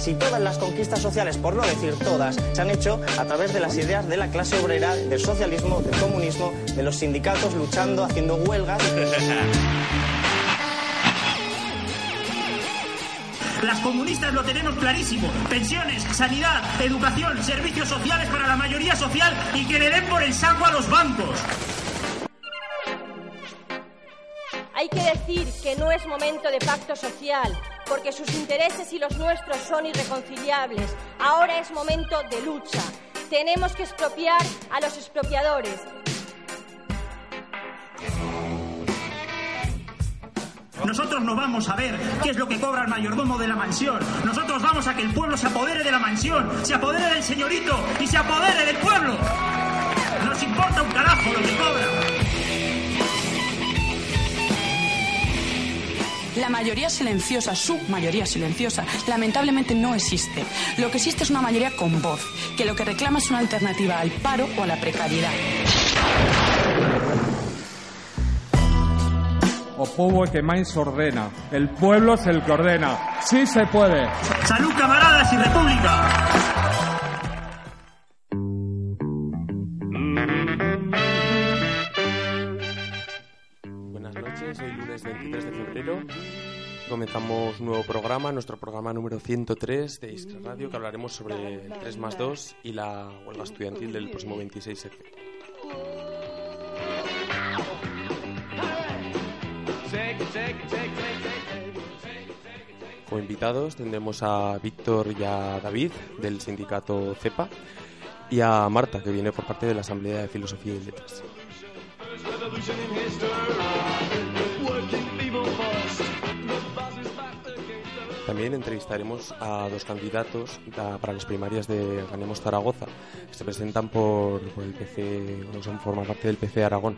Casi todas las conquistas sociales, por no decir todas, se han hecho a través de las ideas de la clase obrera, del socialismo, del comunismo, de los sindicatos luchando, haciendo huelgas. Las comunistas lo tenemos clarísimo. Pensiones, sanidad, educación, servicios sociales para la mayoría social y que le den por el saco a los bancos. Hay que decir que no es momento de pacto social, porque sus intereses y los nuestros son irreconciliables. Ahora es momento de lucha. Tenemos que expropiar a los expropiadores. Nosotros no vamos a ver qué es lo que cobra el mayordomo de la mansión. Nosotros vamos a que el pueblo se apodere de la mansión, se apodere del señorito y se apodere del pueblo. Nos importa un carajo lo que cobra. La mayoría silenciosa, su mayoría silenciosa, lamentablemente no existe. Lo que existe es una mayoría con voz, que lo que reclama es una alternativa al paro o a la precariedad. O pueblo que más ordena. El pueblo es el que ordena. Sí se puede. Salud, camaradas y república. 23 de febrero. Comenzamos nuevo programa, nuestro programa número 103 de Iskra Radio, que hablaremos sobre el 3 más 2 y la huelga estudiantil del próximo 26F. Como invitados tendremos a Víctor y a David del sindicato CEPA y a Marta, que viene por parte de la Asamblea de Filosofía y Letras. También entrevistaremos a dos candidatos da- para las primarias de Ganemos Zaragoza, que se presentan por, por el PC, o son, forman parte del PC Aragón,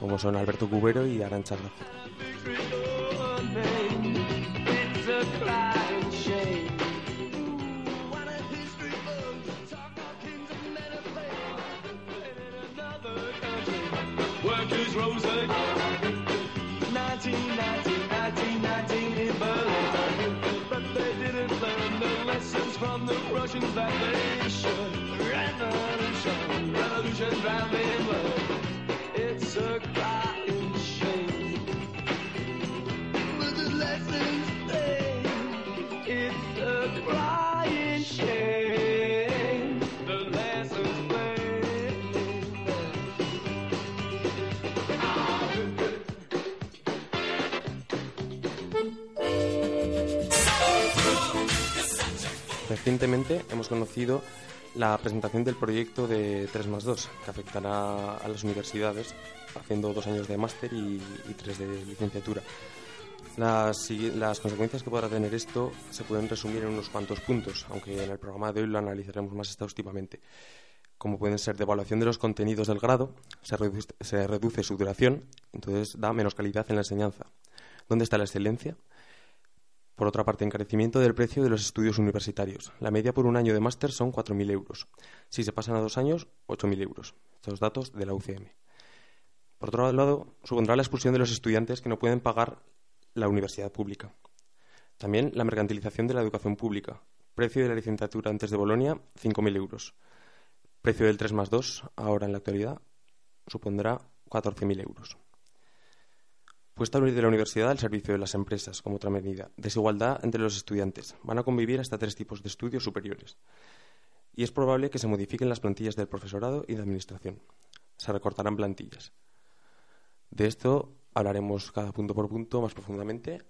como son Alberto Cubero y Arancha Gracia. Recientemente hemos conocido la presentación del proyecto de 3 más 2, que afectará a las universidades, haciendo dos años de máster y, tres de licenciatura. Las, las consecuencias que podrá tener esto se pueden resumir en unos cuantos puntos, aunque en el programa de hoy lo analizaremos más exhaustivamente. Como pueden ser devaluación de los contenidos del grado, se reduce, se reduce su duración, entonces da menos calidad en la enseñanza. ¿Dónde está la excelencia? Por otra parte, encarecimiento del precio de los estudios universitarios. La media por un año de máster son 4.000 euros. Si se pasan a dos años, 8.000 euros. Estos datos de la UCM. Por otro lado, supondrá la expulsión de los estudiantes que no pueden pagar la universidad pública. También la mercantilización de la educación pública. Precio de la licenciatura antes de Bolonia, 5.000 euros. Precio del 3 más 2, ahora en la actualidad, supondrá 14.000 euros. Puesta de la universidad al servicio de las empresas, como otra medida. Desigualdad entre los estudiantes. Van a convivir hasta tres tipos de estudios superiores. Y es probable que se modifiquen las plantillas del profesorado y de administración. Se recortarán plantillas. De esto hablaremos cada punto por punto más profundamente.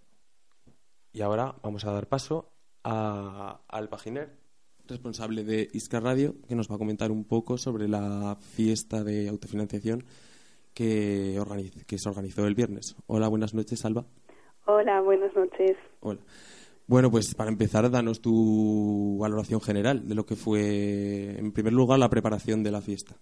Y ahora vamos a dar paso a, al paginer responsable de Isca Radio, que nos va a comentar un poco sobre la fiesta de autofinanciación que, organiz- que se organizó el viernes. Hola, buenas noches, Alba. Hola, buenas noches. Hola. Bueno, pues para empezar, danos tu valoración general de lo que fue, en primer lugar, la preparación de la fiesta.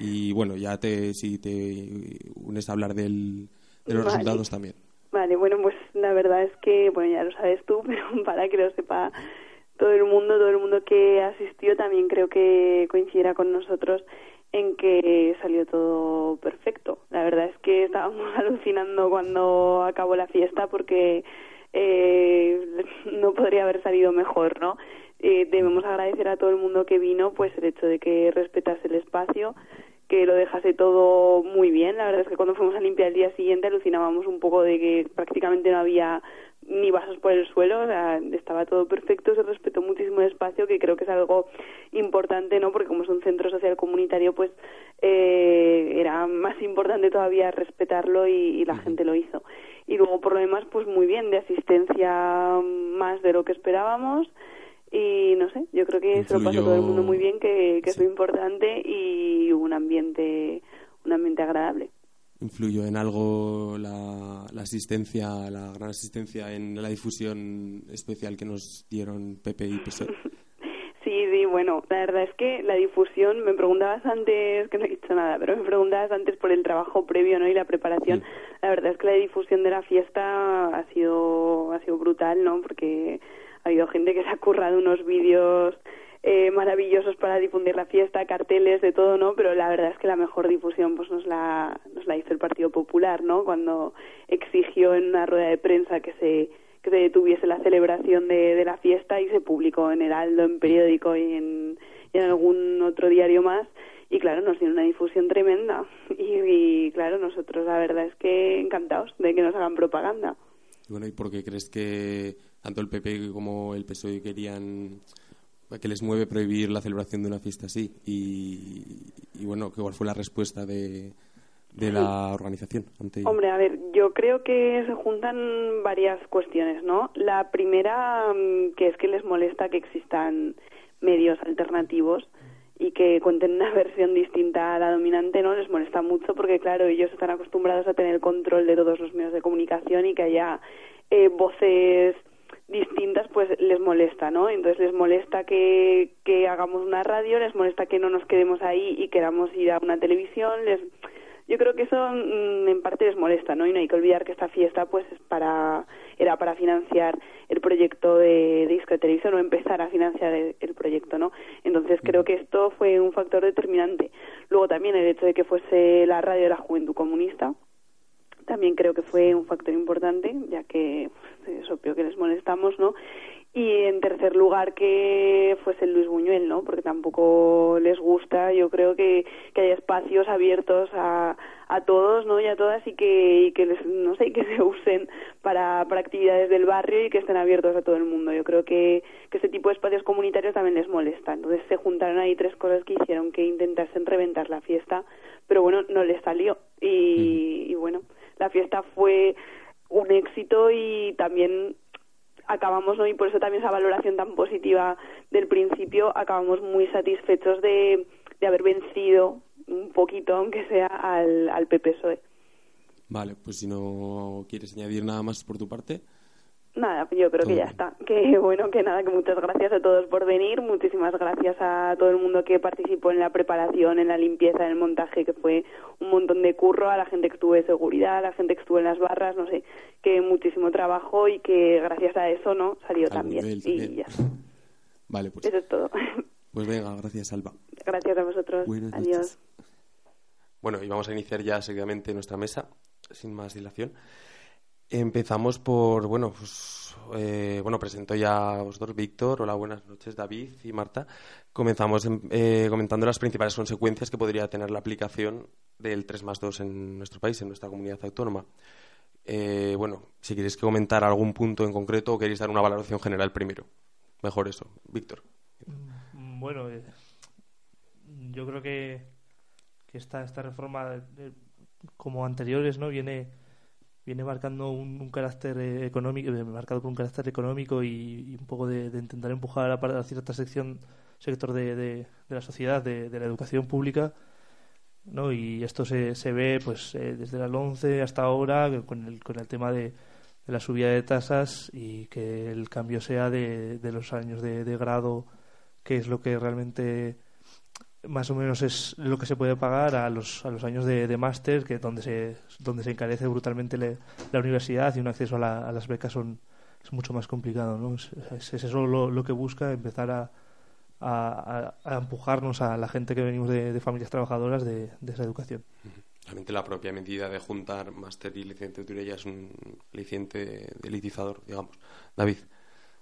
Y bueno, ya te, si te unes a hablar del, de los Vale. resultados también. Vale, bueno, pues la verdad es que, bueno, ya lo sabes tú, pero para que lo sepa todo el mundo, todo el mundo que asistió también creo que coincidirá con nosotros en que salió todo perfecto. La verdad es que estábamos alucinando cuando acabó la fiesta porque eh, no podría haber salido mejor, ¿no? Eh, debemos agradecer a todo el mundo que vino, pues el hecho de que respetase el espacio, que lo dejase todo muy bien. La verdad es que cuando fuimos a limpiar el día siguiente alucinábamos un poco de que prácticamente no había ni vasos por el suelo, o sea, estaba todo perfecto, se respetó muchísimo el espacio, que creo que es algo importante, ¿no? Porque como es un centro social comunitario, pues eh, era más importante todavía respetarlo y, y la gente lo hizo. Y luego, por lo demás, pues muy bien, de asistencia más de lo que esperábamos y no sé, yo creo que se lo pasó Influyó- todo el mundo muy bien, que, que es lo importante y un ambiente, un ambiente agradable. ¿Influyó en algo la, la asistencia, la gran asistencia en la difusión especial que nos dieron PP y PSOE? Sí, sí, bueno, la verdad es que la difusión, me preguntabas antes, que no he dicho nada, pero me preguntabas antes por el trabajo previo, ¿no? Y la preparación. La verdad es que la difusión de la fiesta ha sido, ha sido brutal, ¿no? Porque ha habido gente que se ha currado unos vídeos eh, maravillosos para difundir la fiesta, carteles, de todo, ¿no? Pero la verdad es que la mejor difusión pues nos la, nos la hizo el Partido Popular, ¿no? Cuando exigió en una rueda de prensa que se que se detuviese la celebración de, de la fiesta y se publicó en Heraldo, en periódico y en, algún otro diario más. Y claro, nos dio una difusión tremenda. Y, y, claro, nosotros la verdad es que encantados de que nos hagan propaganda. Bueno, ¿y por qué crees que tanto el PP como el PSOE querían que les mueve prohibir la celebración de una fiesta así? Y, y bueno, ¿qué- ¿cuál fue la respuesta de, de la organización ante? Hombre, a ver, yo creo que se juntan varias cuestiones, ¿no? La primera, mm, que es que les molesta que existan medios alternativos y que cuenten una versión distinta a la dominante, ¿no? Les molesta mucho porque, claro, ellos están acostumbrados a tener control de todos los medios de comunicación y que haya eh, voces distintas, pues les molesta, ¿no? Entonces les molesta que, que hagamos una radio, les molesta que no nos quedemos ahí y queramos ir a una televisión, les yo creo que eso mm, en parte les molesta, ¿no? Y no hay que olvidar que esta fiesta, pues, es para, era para financiar el proyecto de, de Isca Televisión o empezar a financiar el, el proyecto, ¿no? Entonces creo que esto fue un factor determinante. Luego también el hecho de que fuese la radio de la Juventud Comunista, también creo que fue un factor importante, ya que pues, es obvio que les molestamos, ¿no? Y en tercer lugar que fuese el Luis Buñuel, ¿no? Porque tampoco les gusta, yo creo que, que haya espacios abiertos a, a todos, ¿no? Y a todas y que, y que les, no sé, que se usen para, para actividades del barrio y que estén abiertos a todo el mundo. Yo creo que, que ese tipo de espacios comunitarios también les molesta. Entonces se juntaron ahí tres cosas que hicieron que intentasen reventar la fiesta, pero bueno, no les salió. Y, y bueno, la fiesta fue un éxito y también acabamos, ¿no? y por eso también esa valoración tan positiva del principio, acabamos muy satisfechos de, de haber vencido un poquito, aunque sea, al, al PPSOE. Vale, pues si no quieres añadir nada más por tu parte. Nada, yo creo que ya está. Que bueno, que nada, que muchas gracias a todos por venir, muchísimas gracias a todo el mundo que participó en la preparación, en la limpieza, en el montaje, que fue un montón de curro, a la gente que estuvo de seguridad, a la gente que estuvo en las barras, no sé, que muchísimo trabajo y que gracias a eso, ¿no? Salió Al también. nivel Y ya está. Vale, pues, Eso es todo. pues venga, gracias, Alba. gracias a vosotros. Buenas Adiós. noches. Bueno, y vamos a iniciar ya seguidamente nuestra mesa, sin más dilación. Empezamos por, bueno, pues, eh, bueno, presento ya a vosotros, Víctor, hola, buenas noches, David y Marta. Comenzamos eh, comentando las principales consecuencias que podría tener la aplicación del 3 más 2 en nuestro país, en nuestra comunidad autónoma. Eh, bueno, si queréis que comentar algún punto en concreto o queréis dar una valoración general primero. Mejor eso. Víctor. Mm, Bueno, eh, yo creo que, que esta, esta reforma, eh, como anteriores, ¿no? Viene, viene marcando un, un carácter eh, económico, eh, marcado por un carácter económico y, un poco de, intentar empujar a, a cierta sección, sector de, de, de la sociedad, de, la educación pública, ¿no? Y esto se, se ve pues eh, desde el 11 hasta ahora con el, con el tema de, la subida de tasas y que el cambio sea de, de los años de grado, que es lo que realmente más o menos es lo que se puede pagar a los, a los años de, de máster, que donde se, donde se encarece brutalmente le- la universidad y un acceso a, la- a las becas son, es mucho más complicado. ¿no? Es, es- es eso lo, lo que busca, empezar a, a, empujarnos a la gente que venimos de, de familias trabajadoras de, de esa educación. Realmente la propia medida de juntar máster y licenciatura ya es un aliciente elitizador, digamos. David.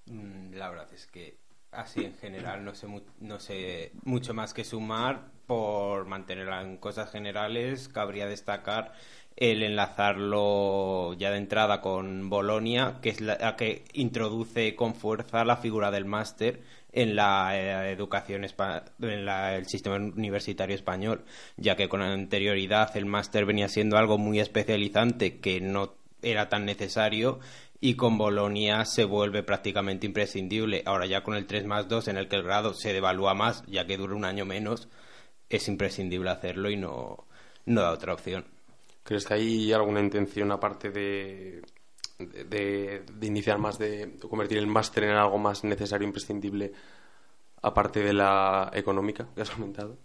Mm, La verdad es que así en general no sé, no sé mucho más que sumar por mantenerla en cosas generales. Cabría destacar el enlazarlo ya de entrada con Bolonia, que es la que introduce con fuerza la figura del máster en la eh, educación en la- el sistema universitario español, ya que con anterioridad el máster venía siendo algo muy especializante que no era tan necesario y con Bolonia se vuelve prácticamente imprescindible. Ahora ya con el 3 más 2 en el que el grado se devalúa más, ya que dura un año menos, es imprescindible hacerlo y no, no da otra opción. ¿Crees que hay alguna intención aparte de, de, de iniciar más, de, convertir el máster en algo más necesario, imprescindible, aparte de la económica que has comentado?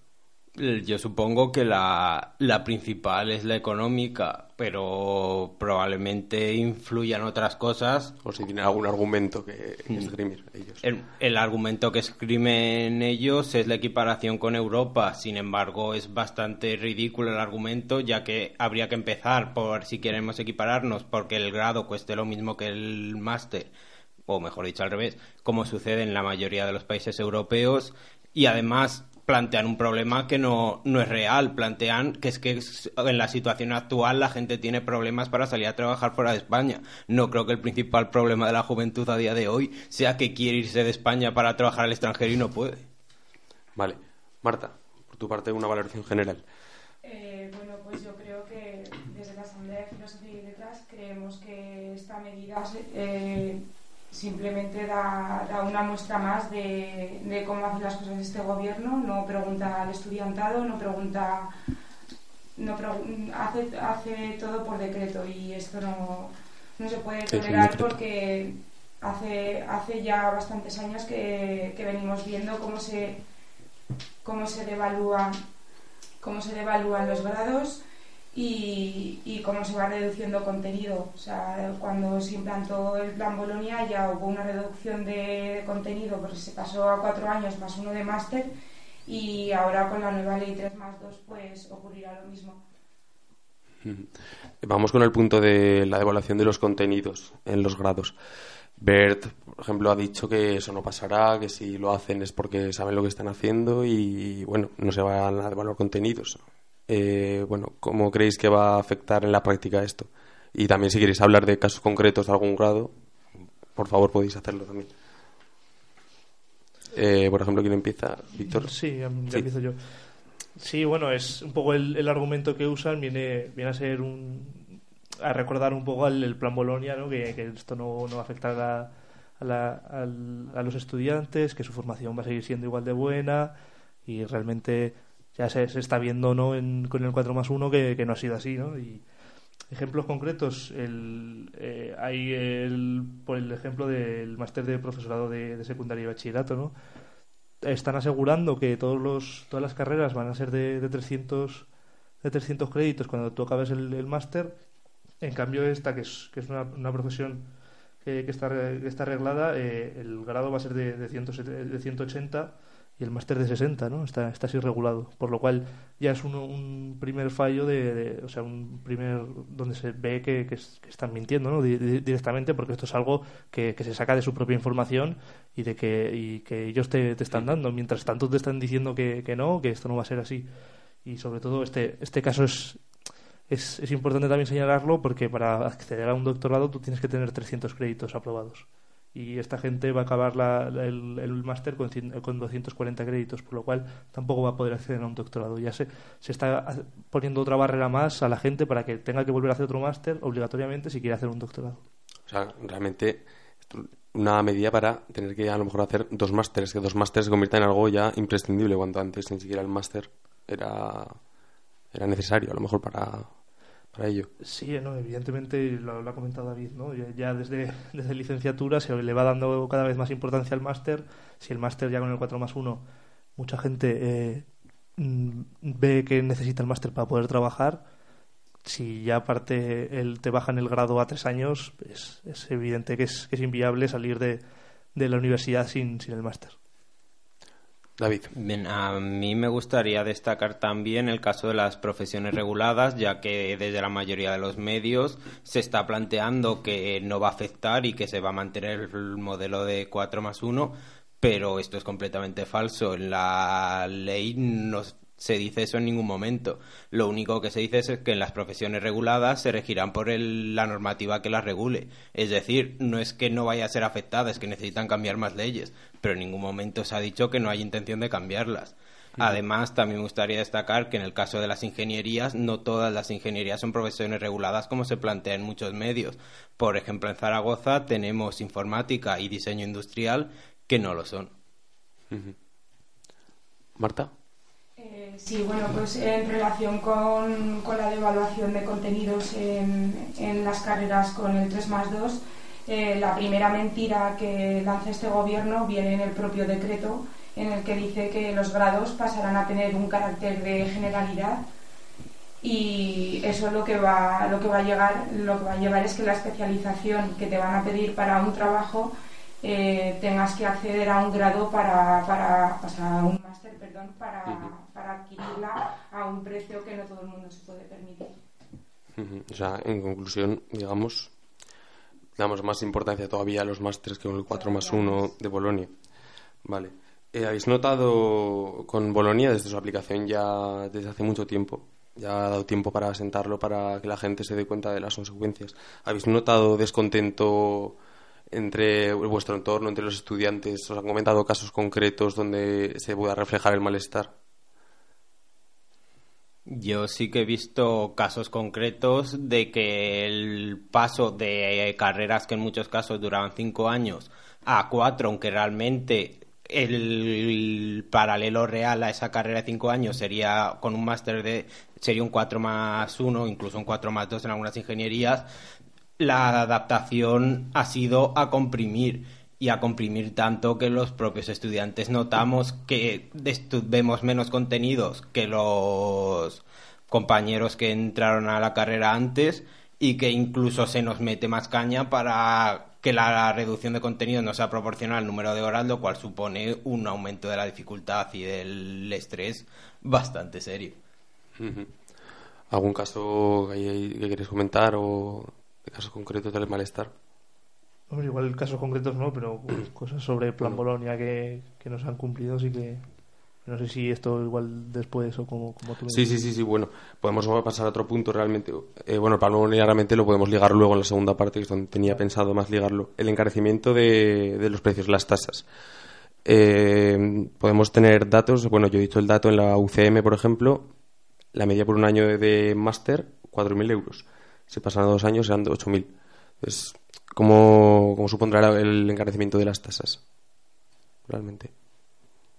Yo supongo que la, la principal es la económica, pero probablemente influyan otras cosas. O si tienen algún argumento que, que esgrimir ellos. El, el argumento que escriben ellos es la equiparación con Europa. Sin embargo, es bastante ridículo el argumento, ya que habría que empezar por si queremos equipararnos, porque el grado cueste lo mismo que el máster, o mejor dicho al revés, como sucede en la mayoría de los países europeos. Y además plantean un problema que no, no es real. Plantean que es que en la situación actual la gente tiene problemas para salir a trabajar fuera de España. No creo que el principal problema de la juventud a día de hoy sea que quiere irse de España para trabajar al extranjero y no puede. Vale. Marta, por tu parte, una valoración general. Eh, bueno, pues yo creo que desde la Asamblea de Filosofía y Letras creemos que esta medida eh, simplemente da, da una muestra más de, de cómo hace las cosas este gobierno. No pregunta al estudiantado, no pregunta. No pregu- hace, hace todo por decreto y esto no, no se puede tolerar porque hace, hace ya bastantes años que, que venimos viendo cómo se, cómo se devalúa cómo se devalúan los grados y, cómo se va reduciendo contenido. O sea, cuando se implantó el plan Bolonia ya hubo una reducción de contenido porque se pasó a cuatro años más uno de máster y ahora con la nueva ley 3 más 2 pues ocurrirá lo mismo. Vamos con el punto de la devaluación de los contenidos en los grados. Bert, por ejemplo, ha dicho que eso no pasará, que si lo hacen es porque saben lo que están haciendo y, bueno, no se van a devaluar contenidos. Eh, bueno, ¿cómo creéis que va a afectar en la práctica esto? Y también si queréis hablar de casos concretos de algún grado, por favor podéis hacerlo también. Eh, por ejemplo, ¿quién empieza? Víctor. Sí, ya, ya Sí. empiezo yo. Sí, bueno, es un poco el, el argumento que usan, viene, viene a ser un. a recordar un poco al el plan Bolonia, ¿no? que, que esto no, no va a afectar a, a, la- al- a los estudiantes, que su formación va a seguir siendo igual de buena y realmente ya se, se está viendo ¿no? en, con el 4 más 1 que, no ha sido así. ¿no? Y ejemplos concretos, el, eh, hay el, por el ejemplo del máster de profesorado de, secundaria y bachillerato, ¿no? están asegurando que todos los, todas las carreras van a ser de, de 300 de 300 créditos cuando tú acabes el, máster. En cambio, esta, que es, que es una, una profesión que, que está, que está arreglada, eh, el grado va a ser de, de, 100 de 180 y el máster de 60, ¿no? Está, está así regulado. Por lo cual ya es un, un primer fallo, de, de- o sea, un primer donde se ve que, que es- que están mintiendo, ¿no? Di- di- directamente, porque esto es algo que, que se saca de su propia información y de que, y que ellos te, te están dando. Mientras tanto te están diciendo que, que no, que esto no va a ser así. Y sobre todo este, este caso es, es, es importante también señalarlo porque para acceder a un doctorado tú tienes que tener 300 créditos aprobados. Y esta gente va a acabar la- la- el, el máster con, con 240 créditos, por lo cual tampoco va a poder acceder a un doctorado. Ya se, se está poniendo otra barrera más a la gente para que tenga que volver a hacer otro máster obligatoriamente si quiere hacer un doctorado. O sea, realmente una medida para tener que a lo mejor hacer dos másteres, que dos másteres se conviertan en algo ya imprescindible, cuando antes ni siquiera el máster era era necesario a lo mejor para, para ello. Sí, no, evidentemente lo, lo ha comentado David, ¿no? Ya, desde, desde licenciatura se le va dando cada vez más importancia al máster. Si el máster ya con el 4 más 1, mucha gente eh, mm, ve que necesita el máster para poder trabajar. Si ya aparte el, te bajan el grado a tres años, es, es evidente que es, que es inviable salir de, de la universidad sin, sin el máster. David. Bien, a mí me gustaría destacar también el caso de las profesiones reguladas, ya que desde la mayoría de los medios se está planteando que no va a afectar y que se va a mantener el modelo de 4 más 1, pero esto es completamente falso. En la ley no se dice eso en ningún momento. Lo único que se dice es que en las profesiones reguladas se regirán por el- la normativa que las regule. Es decir, no es que no vaya a ser afectada, es que necesitan cambiar más leyes, pero en ningún momento se ha dicho que no hay intención de cambiarlas. Además, también me gustaría destacar que en el caso de las ingenierías, no todas las ingenierías son profesiones reguladas como se plantea en muchos medios. Por ejemplo, en Zaragoza tenemos informática y diseño industrial que no lo son. Marta. Eh, sí, bueno, pues en relación con, con la devaluación de contenidos en, en las carreras con el 3 más 2, eh, la primera mentira que lanza este gobierno viene en el propio decreto en el que dice que los grados pasarán a tener un carácter de generalidad. Y eso lo que va lo que va a llegar lo que va a llevar es que la especialización que te van a pedir para un trabajo eh, tengas que acceder a un grado para, para un máster perdón para, para adquirirla a un precio que no todo el mundo se puede permitir. O sea, en conclusión, digamos, damos más importancia todavía a los másteres que con el 4 más 1 de Bolonia. Vale. Eh, ¿Habéis notado con Bolonia desde su aplicación ya desde hace mucho tiempo? Ya ha dado tiempo para sentarlo, para que la gente se dé cuenta de las consecuencias. ¿Habéis notado descontento entre vuestro entorno, entre los estudiantes? ¿Os han comentado casos concretos donde se pueda reflejar el malestar? Yo sí que he visto casos concretos de que el paso de carreras que en muchos casos duraban cinco años a cuatro, aunque realmente el paralelo real a esa carrera de cinco años sería con un máster de sería un 4 más 1, incluso un 4 más 2 en algunas ingenierías, la adaptación ha sido a comprimir y a comprimir tanto que los propios estudiantes notamos que vemos menos contenidos que los compañeros que entraron a la carrera antes y que incluso se nos mete más caña para que la reducción de contenido no sea proporcional al número de horas, lo cual supone un aumento de la dificultad y del estrés bastante serio. ¿Algún caso que, hay- comentar o casos concretos del malestar? Hombre, igual casos concretos no, pero pues, cosas sobre Plan Bolonia que, que nos han cumplido, sí que. No sé si esto igual después o como, como tú Sí, sí, sí, sí, bueno, podemos pasar a otro punto realmente. Eh, bueno, para Bolonia realmente lo podemos ligar luego en la segunda parte, que es donde tenía pensado más ligarlo. El encarecimiento de, de los precios, las tasas. Eh, podemos tener datos, bueno, yo he dicho el dato en la UCM, por ejemplo, la media por un año de, de máster, 4.000 euros. Si pasan a dos años serán de 8.000. Entonces, ¿cómo, ¿cómo supondrá el encarecimiento de las tasas? Realmente.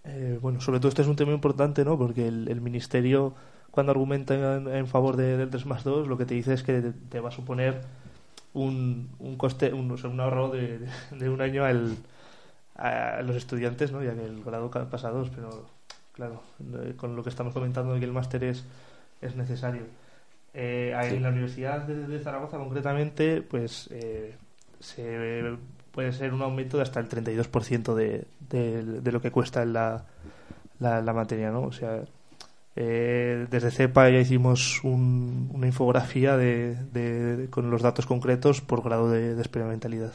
Eh, bueno, sobre todo este es un tema importante, ¿no? Porque el, el ministerio, cuando argumenta en, en favor de- del 3 más 2, lo que te dice es que te, te va a suponer un, un coste, un, o sea, un ahorro de, de- un año al, a los estudiantes, ¿no? Ya que el grado pasa a dos, pero claro, eh, con lo que estamos comentando de que el máster es, es necesario. Eh, Sí. En la Universidad de, de Zaragoza, concretamente, pues eh, se puede ser un aumento de hasta el 32% de, de, de lo que cuesta la, la, la materia, ¿no? O sea, eh, desde CEPA ya hicimos un- una infografía de, de- con los datos concretos por grado de experimentalidad.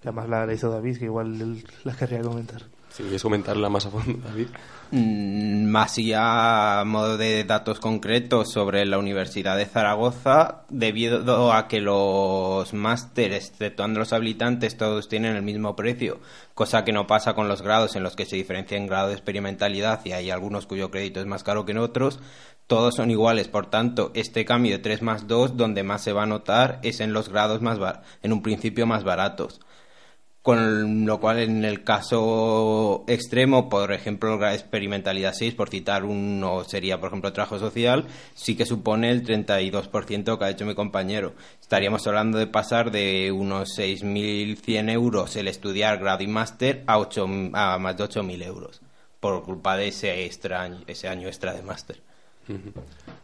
Que además la, la hizo David, que igual él la querría comentar. Si quieres comentarla más a fondo, David. Mm, Más ya a modo de datos concretos sobre la Universidad de Zaragoza, debido a que los másteres, exceptuando los habilitantes, todos tienen el mismo precio, cosa que no pasa con los grados en los que se diferencia en grado de experimentalidad y hay algunos cuyo crédito es más caro que en otros, todos son iguales, por tanto, este cambio de 3 más 2, donde más se va a notar es en los grados más bar- en un principio más baratos. Con lo cual en el caso extremo, por ejemplo, la experimentalidad 6, por citar uno sería, por ejemplo, trabajo social, sí que supone el 32% que ha hecho mi compañero. Estaríamos hablando de pasar de unos 6.100 euros el estudiar grado y máster a, ocho- a más de 8.000 euros por culpa de ese, extra, ese año extra de máster.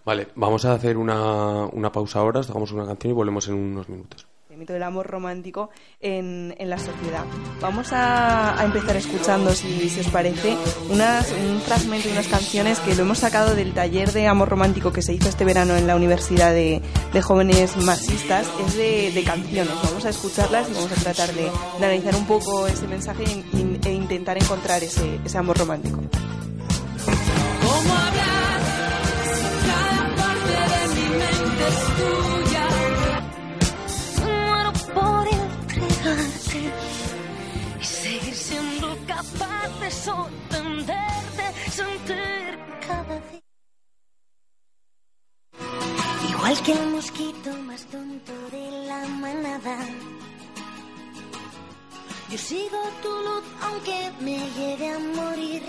Vale, vamos a hacer una, una pausa ahora, os dejamos una canción y volvemos en unos minutos. Mito del amor romántico en, en la sociedad. Vamos a, a empezar escuchando, si, si os parece, un fragmento de unas canciones que lo hemos sacado del taller de amor romántico que se hizo este verano en la Universidad de, de Jóvenes Marxistas. Es de, de canciones. Vamos a escucharlas y vamos a tratar de, analizar un poco ese mensaje e, e intentar encontrar ese, ese amor romántico. ¿Cómo hablar si cada parte tuya? Y seguir siendo capaz de sorprenderte, sentir cada día. Igual que el mosquito más tonto de la manada. Yo sigo tu luz aunque me lleve a morir.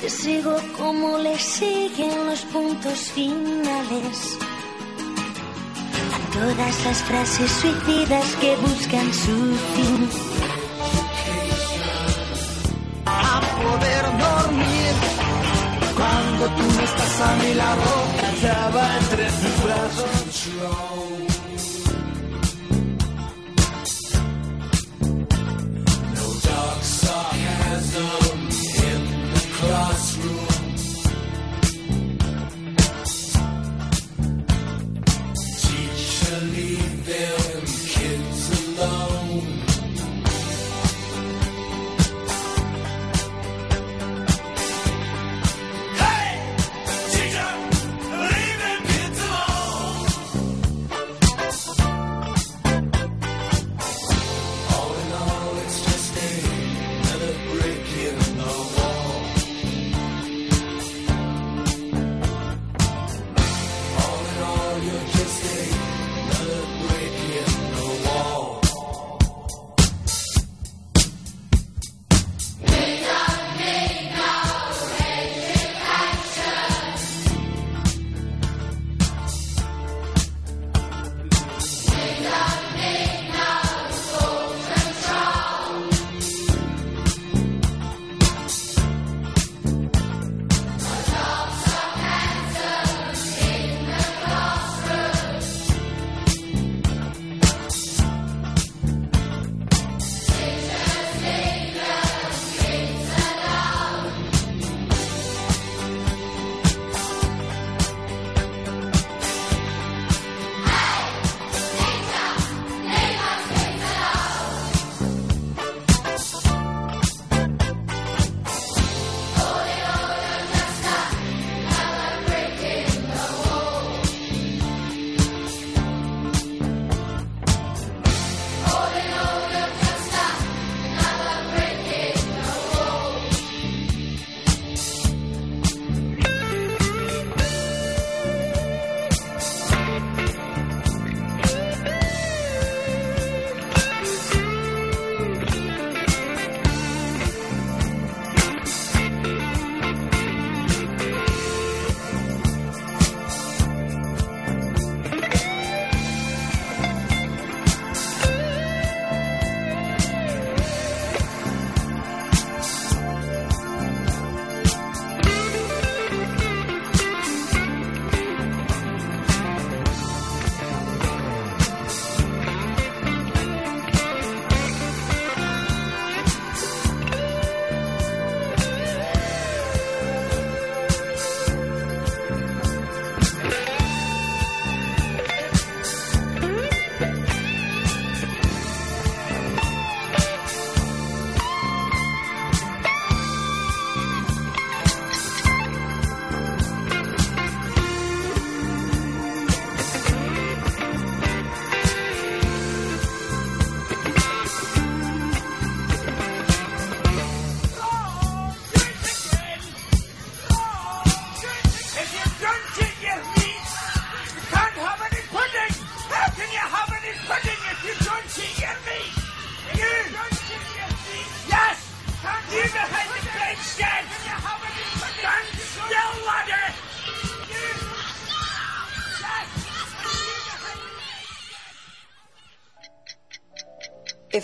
Te sigo como le siguen los puntos finales. A todas las frases suicidas que buscan su fin. a poder dormir. Cuando tú no estás a mi lado, callaba entre tus brazos. The classroom.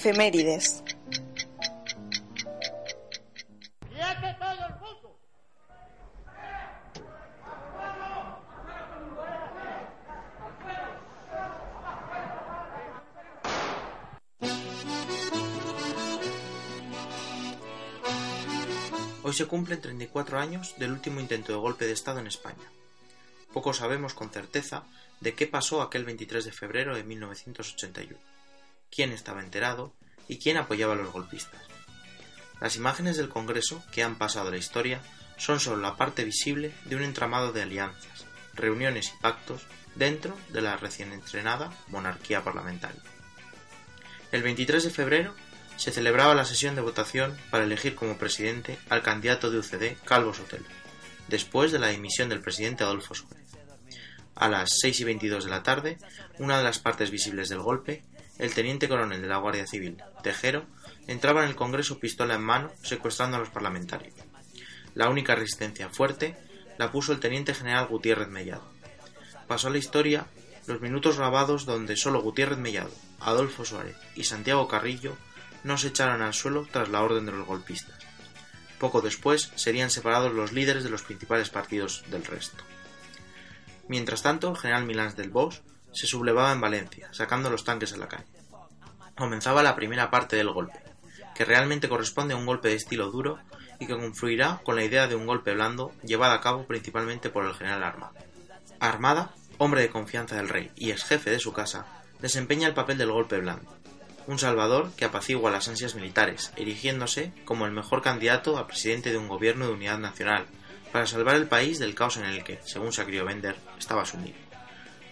Efemérides. Hoy se cumplen 34 años del último intento de golpe de Estado en España. Poco sabemos con certeza de qué pasó aquel 23 de febrero de 1981, quién estaba enterado y quién apoyaba a los golpistas. Las imágenes del Congreso que han pasado a la historia son solo la parte visible de un entramado de alianzas, reuniones y pactos dentro de la recién entrenada monarquía parlamentaria. El 23 de febrero se celebraba la sesión de votación para elegir como presidente al candidato de UCD, Calvo Sotelo, después de la dimisión del presidente Adolfo Suárez. A las 6 y 22 de la tarde, una de las partes visibles del golpe, el teniente coronel de la Guardia Civil, Tejero, entraba en el Congreso pistola en mano, secuestrando a los parlamentarios. La única resistencia fuerte la puso el teniente general Gutiérrez Mellado. Pasó a la historia los minutos grabados donde solo Gutiérrez Mellado, Adolfo Suárez y Santiago Carrillo no se echaron al suelo tras la orden de los golpistas. Poco después serían separados los líderes de los principales partidos del resto. Mientras tanto, el general Milán del Bosch se sublevaba en Valencia, sacando los tanques a la calle. Comenzaba la primera parte del golpe, que realmente corresponde a un golpe de estilo duro y que confluirá con la idea de un golpe blando llevado a cabo principalmente por el general Armada. Armada, hombre de confianza del rey y ex jefe de su casa, desempeña el papel del golpe blando, un Salvador que apacigua las ansias militares, erigiéndose como el mejor candidato a presidente de un gobierno de unidad nacional, para salvar el país del caos en el que, según se querido vender, estaba sumido.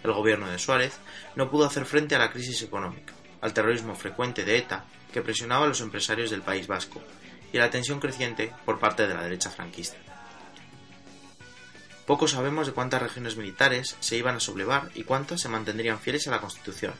El gobierno de Suárez no pudo hacer frente a la crisis económica, al terrorismo frecuente de ETA que presionaba a los empresarios del País Vasco y a la tensión creciente por parte de la derecha franquista. Poco sabemos de cuántas regiones militares se iban a sublevar y cuántas se mantendrían fieles a la Constitución,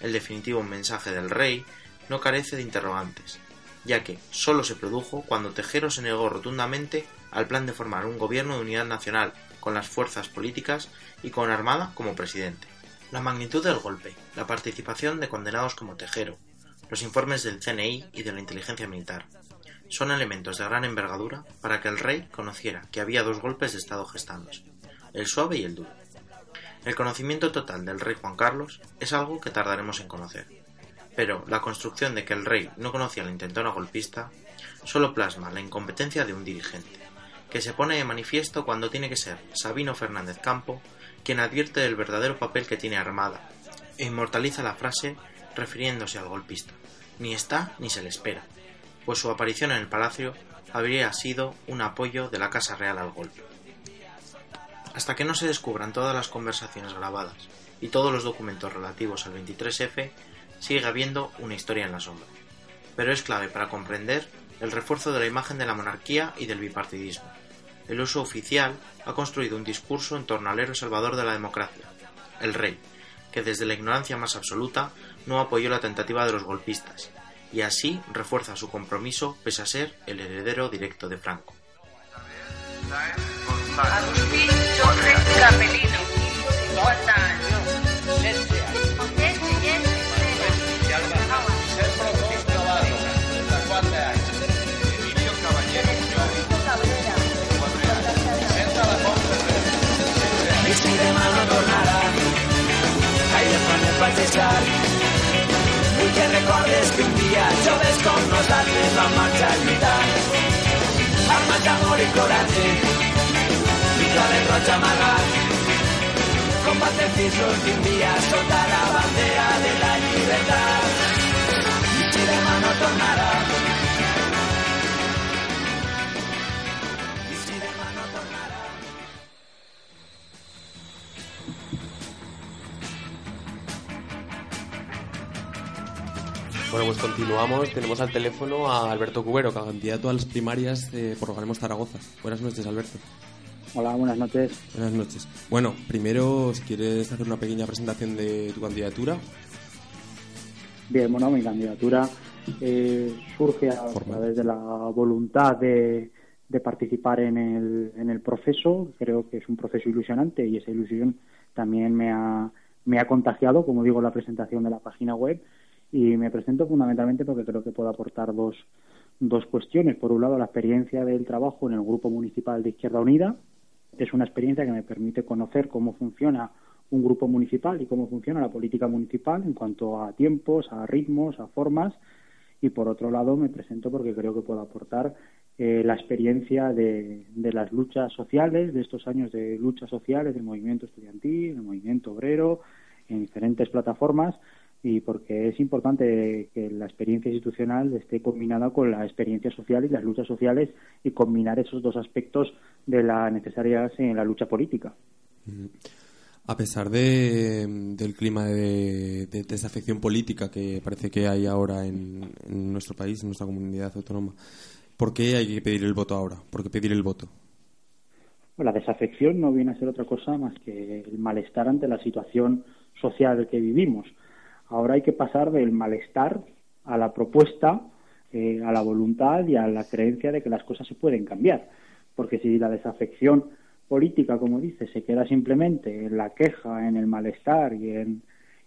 el definitivo mensaje del rey no carece de interrogantes, ya que solo se produjo cuando Tejero se negó rotundamente al plan de formar un gobierno de unidad nacional con las fuerzas políticas y con Armada como presidente. La magnitud del golpe, la participación de condenados como Tejero, los informes del CNI y de la inteligencia militar, son elementos de gran envergadura para que el rey conociera que había dos golpes de Estado gestándose, el suave y el duro. El conocimiento total del rey Juan Carlos es algo que tardaremos en conocer, pero la construcción de que el rey no conocía la intentona golpista solo plasma la incompetencia de un dirigente, que se pone de manifiesto cuando tiene que ser Sabino Fernández Campo quien advierte del verdadero papel que tiene Armada e inmortaliza la frase refiriéndose al golpista, ni está ni se le espera, pues su aparición en el palacio habría sido un apoyo de la Casa Real al golpe. Hasta que no se descubran todas las conversaciones grabadas y todos los documentos relativos al 23F, sigue habiendo una historia en la sombra. Pero es clave para comprender el refuerzo de la imagen de la monarquía y del bipartidismo. El uso oficial ha construido un discurso en torno al héroe salvador de la democracia, el rey, que desde la ignorancia más absoluta no apoyó la tentativa de los golpistas, y así refuerza su compromiso pese a ser el heredero directo de Franco. Deixar. Vull que recordes que un dia, joves com nosaltres, vam marxar a lluitar. Armats d'amor i coratge, clave roig amagat. Combate fins l'últim dia sota la bandera de la llibertat. I si demà no tornarà, Bueno, pues continuamos. Tenemos al teléfono a Alberto Cubero, candidato a las primarias de por Ganemos Zaragoza. Buenas noches, Alberto. Hola, buenas noches. Buenas noches. Bueno, primero, si quieres hacer una pequeña presentación de tu candidatura. Bien, bueno, mi candidatura eh, surge a través de la voluntad de, de participar en el, en el proceso. Creo que es un proceso ilusionante y esa ilusión también me ha, me ha contagiado, como digo, en la presentación de la página web. Y me presento fundamentalmente porque creo que puedo aportar dos, dos cuestiones. Por un lado, la experiencia del trabajo en el Grupo Municipal de Izquierda Unida. Es una experiencia que me permite conocer cómo funciona un grupo municipal y cómo funciona la política municipal en cuanto a tiempos, a ritmos, a formas. Y por otro lado, me presento porque creo que puedo aportar eh, la experiencia de, de, las luchas sociales, de estos años de luchas sociales, del movimiento estudiantil, del movimiento obrero, en diferentes plataformas, y porque es importante que la experiencia institucional esté combinada con la experiencia social y las luchas sociales y combinar esos dos aspectos de la necesarias en la lucha política. A pesar de, del clima de, de, desafección política que parece que hay ahora en, en, nuestro país, en nuestra comunidad autónoma, ¿por qué hay que pedir el voto ahora? ¿Por qué pedir el voto? La desafección no viene a ser otra cosa más que el malestar ante la situación social que vivimos. Ahora hay que pasar del malestar a la propuesta, eh, a la voluntad y a la creencia de que las cosas se pueden cambiar. Porque si la desafección política, como dice, se queda simplemente en la queja, en el malestar y en,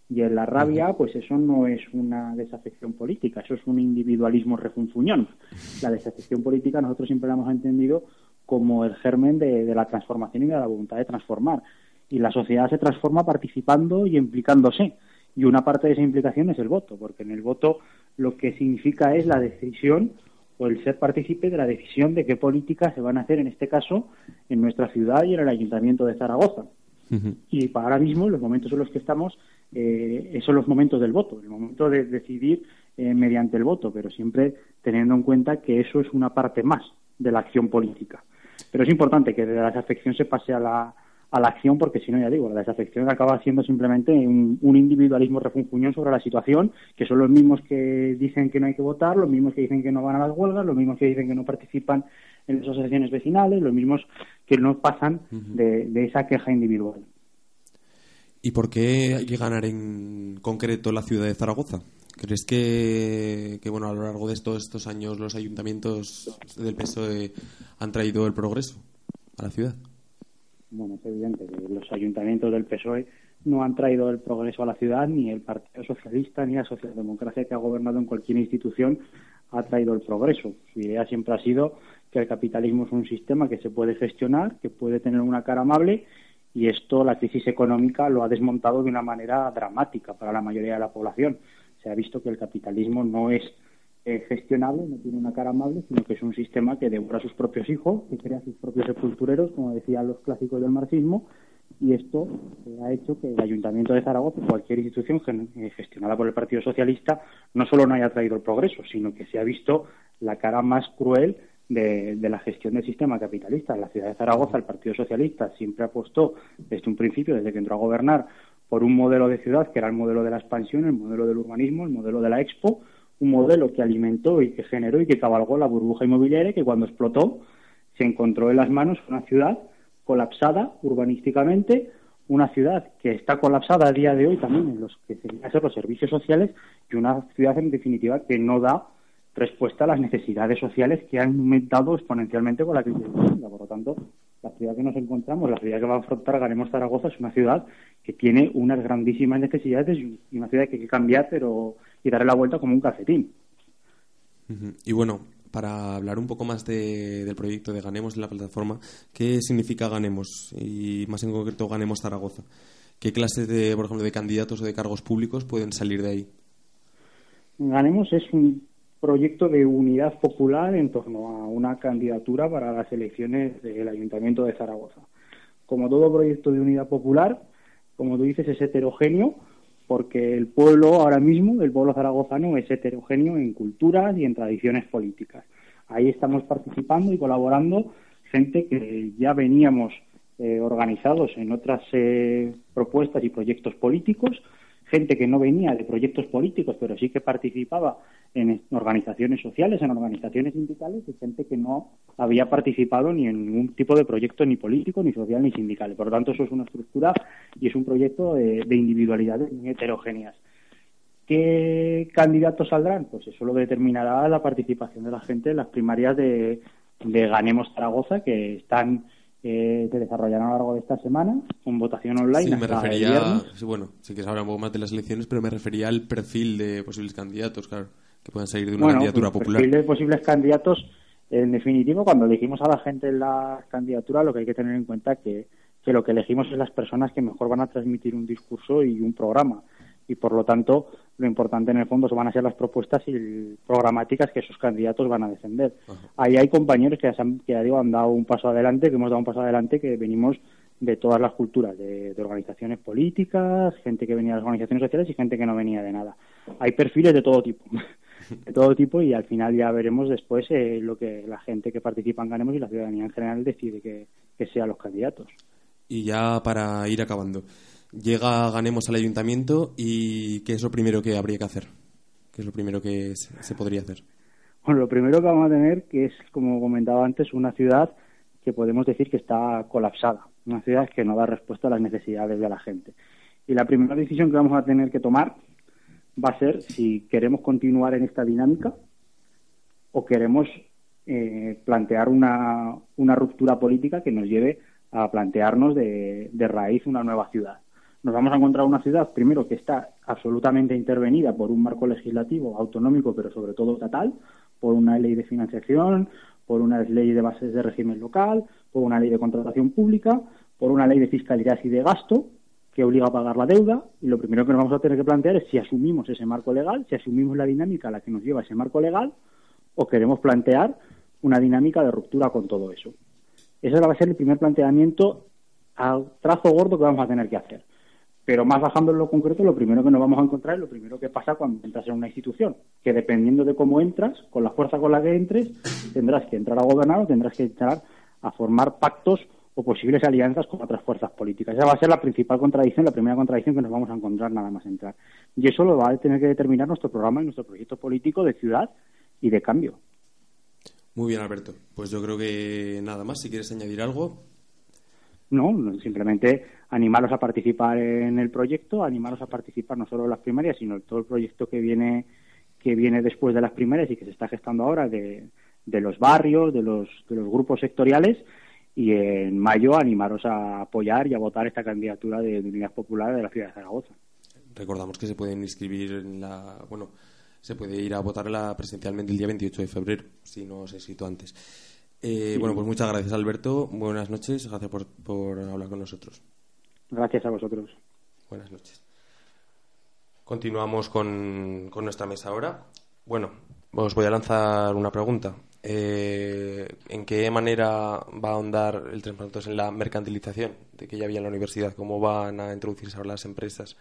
y en la rabia, pues eso no es una desafección política, eso es un individualismo refunfuñón. La desafección política nosotros siempre la hemos entendido como el germen de, de la transformación y de la voluntad de transformar. Y la sociedad se transforma participando y implicándose y una parte de esa implicación es el voto, porque en el voto lo que significa es la decisión o el ser partícipe de la decisión de qué políticas se van a hacer, en este caso, en nuestra ciudad y en el Ayuntamiento de Zaragoza. Y para ahora mismo, los momentos en los que estamos, eh, son los momentos del voto, el momento de decidir eh, mediante el voto, pero siempre teniendo en cuenta que eso es una parte más de la acción política. Pero es importante que de la desafección se pase a la, a la acción, porque si no, ya digo, la desafección acaba siendo simplemente un, un, individualismo refunfuñón sobre la situación, que son los mismos que dicen que no hay que votar, los mismos que dicen que no van a las huelgas, los mismos que dicen que no participan en las asociaciones vecinales, los mismos que no pasan uh -huh. de, de esa queja individual. ¿Y por qué hay que ganar en concreto la ciudad de Zaragoza? ¿Crees que, que bueno, a lo largo de estos, estos años los ayuntamientos del PSOE han traído el progreso a la ciudad? Bueno, es evidente que los ayuntamientos del PSOE no han traído el progreso a la ciudad, ni el Partido Socialista ni la socialdemocracia que ha gobernado en cualquier institución ha traído el progreso. Su idea siempre ha sido que el capitalismo es un sistema que se puede gestionar, que puede tener una cara amable, y esto la crisis económica lo ha desmontado de una manera dramática para la mayoría de la población. Se ha visto que el capitalismo no es eh, gestionable, no tiene una cara amable, sino que es un sistema que devora a sus propios hijos, que crea sus propios sepultureros, como decían los clásicos del marxismo, y esto eh, ha hecho que el Ayuntamiento de Zaragoza, cualquier institución eh, gestionada por el Partido Socialista, no solo no haya traído el progreso, sino que se ha visto la cara más cruel de, de, la gestión del sistema capitalista. En la ciudad de Zaragoza, el Partido Socialista siempre apostó desde un principio, desde que entró a gobernar, por un modelo de ciudad que era el modelo de la expansión, el modelo del urbanismo, el modelo de la expo, un modelo que alimentó y que generó y que cabalgó la burbuja inmobiliaria que cuando explotó se encontró en las manos una ciudad colapsada urbanísticamente, una ciudad que está colapsada a día de hoy también en los que ser los servicios sociales y una ciudad en definitiva que no da respuesta a las necesidades sociales que han aumentado exponencialmente con la crisis económica. Por lo tanto, la ciudad que nos encontramos, la ciudad que va a afrontar Ganemos Zaragoza es una ciudad que tiene unas grandísimas necesidades y una ciudad que hay que cambiar pero y darle la vuelta como un calcetín. Y bueno, para hablar un poco más de, del proyecto de Ganemos en la plataforma, ¿qué significa Ganemos? Y más en concreto Ganemos Zaragoza. ¿Qué clases de, por ejemplo, de candidatos o de cargos públicos pueden salir de ahí? Ganemos es un proyecto de unidad popular en torno a una candidatura para las elecciones del Ayuntamiento de Zaragoza. Como todo proyecto de unidad popular, como tú dices, es heterogéneo, porque el pueblo ahora mismo, el pueblo zaragozano, es heterogéneo en culturas y en tradiciones políticas. Ahí estamos participando y colaborando gente que ya veníamos eh, organizados en otras eh, propuestas y proyectos políticos, gente que no venía de proyectos políticos, pero sí que participaba en organizaciones sociales, en organizaciones sindicales, y gente que no había participado ni en ningún tipo de proyecto ni político, ni social, ni sindical. Por lo tanto, eso es una estructura y es un proyecto de, de individualidades muy heterogéneas. ¿Qué candidatos saldrán? Pues eso lo determinará la participación de la gente en las primarias de, de Ganemos Zaragoza, que están eh, se desarrollará a lo largo de esta semana con votación online. Sí, me hasta el refería, sí, bueno, sí que se habla un poco más de las elecciones, pero me refería al perfil de posibles candidatos, claro, que puedan salir de una Bueno, candidatura pues, popular. perfil de posibles candidatos, en definitiva, cuando elegimos a la gente en la candidatura, lo que hay que tener en cuenta que, que lo que elegimos es las personas que mejor van a transmitir un discurso y un programa. Y por lo tanto, lo importante en el fondo van a ser las propuestas y programáticas que esos candidatos van a defender. Ahí hay compañeros que, se han, que ya digo, han dado un paso adelante, que hemos dado un paso adelante, que venimos de todas las culturas, de, de organizaciones políticas, gente que venía de las organizaciones sociales y gente que no venía de nada. Hay perfiles de todo tipo, de todo tipo y al final ya veremos después eh, lo que la gente que participa en Ganemos y la ciudadanía en general decide que, que sean los candidatos. Y ya para ir acabando, llega Ganemos al ayuntamiento y ¿qué es lo primero que habría que hacer? ¿Qué es lo primero que se, podría hacer? Bueno, lo primero que vamos a tener que es, como comentaba antes, una ciudad que podemos decir que está colapsada, una ciudad que no da respuesta a las necesidades de la gente. Y la primera decisión que vamos a tener que tomar va a ser si queremos continuar en esta dinámica o queremos eh, plantear una, una ruptura política que nos lleve a plantearnos de, de raíz una nueva ciudad. Nos vamos a encontrar una ciudad, primero, que está absolutamente intervenida por un marco legislativo autonómico, pero sobre todo estatal, por una ley de financiación, por una ley de bases de régimen local, por una ley de contratación pública, por una ley de fiscalidad y de gasto que obliga a pagar la deuda. Y lo primero que nos vamos a tener que plantear es si asumimos ese marco legal, si asumimos la dinámica a la que nos lleva ese marco legal, o queremos plantear una dinámica de ruptura con todo eso. Ese va a ser el primer planteamiento a trazo gordo que vamos a tener que hacer. Pero más bajando en lo concreto, lo primero que nos vamos a encontrar es lo primero que pasa cuando entras en una institución, que dependiendo de cómo entras, con la fuerza con la que entres, tendrás que entrar a gobernar o tendrás que entrar a formar pactos o posibles alianzas con otras fuerzas políticas. Esa va a ser la principal contradicción, la primera contradicción que nos vamos a encontrar nada más entrar. Y eso lo va a tener que determinar nuestro programa y nuestro proyecto político de ciudad y de cambio. Muy bien, Alberto. Pues yo creo que nada más. Si quieres añadir algo. No, simplemente animaros a participar en el proyecto, animaros a participar no solo en las primarias, sino en todo el proyecto que viene que viene después de las primarias y que se está gestando ahora de, los barrios, de los, de los grupos sectoriales y en mayo animaros a apoyar y a votar esta candidatura de, de Unidad Popular de la ciudad de Zaragoza. Recordamos que se pueden inscribir en la. Bueno, se puede ir a votarla presencialmente el día 28 de febrero, si no he escrito antes. Eh, Bueno, pues muchas gracias, Alberto. Buenas noches. Gracias por, por hablar con nosotros. Gracias a vosotros. Buenas noches. Continuamos con, con nuestra mesa ahora. Bueno, os voy a lanzar una pregunta. Eh, ¿En qué manera va a ahondar el Tres en la mercantilización de que ya había en la universidad? ¿Cómo van a introducirse ahora las empresas?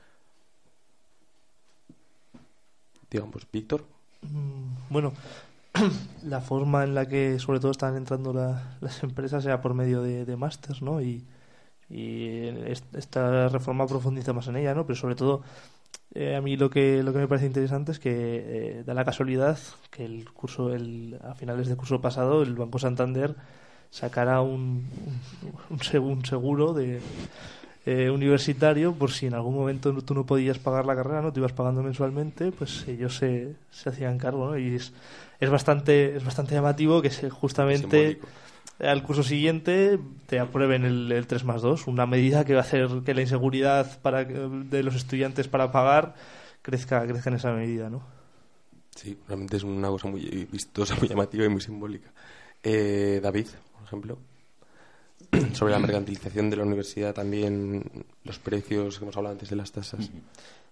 Digamos, Víctor. Mm, Bueno, la forma en la que sobre todo están entrando la- las empresas sea por medio de, de ¿no? Y, y es- esta reforma profundiza más en ella, ¿no? Pero sobre todo eh, a mí lo que lo que me parece interesante es que eh, da la casualidad que el curso el, a finales del curso pasado el Banco Santander sacará un, un, un seguro de eh, universitario por si en algún momento tú no podías pagar la carrera, no te ibas pagando mensualmente, pues ellos se, se hacían cargo, ¿no? Y es, es bastante es bastante llamativo que se, justamente al curso siguiente te aprueben el, el 3 más 2, una medida que va a hacer que la inseguridad para de los estudiantes para pagar crezca, crezca en esa medida, ¿no? Sí, realmente es una cosa muy vistosa, muy llamativa y muy simbólica. Eh, David, por ejemplo, sobre la mercantilización de la universidad, también los precios que hemos hablado antes de las tasas.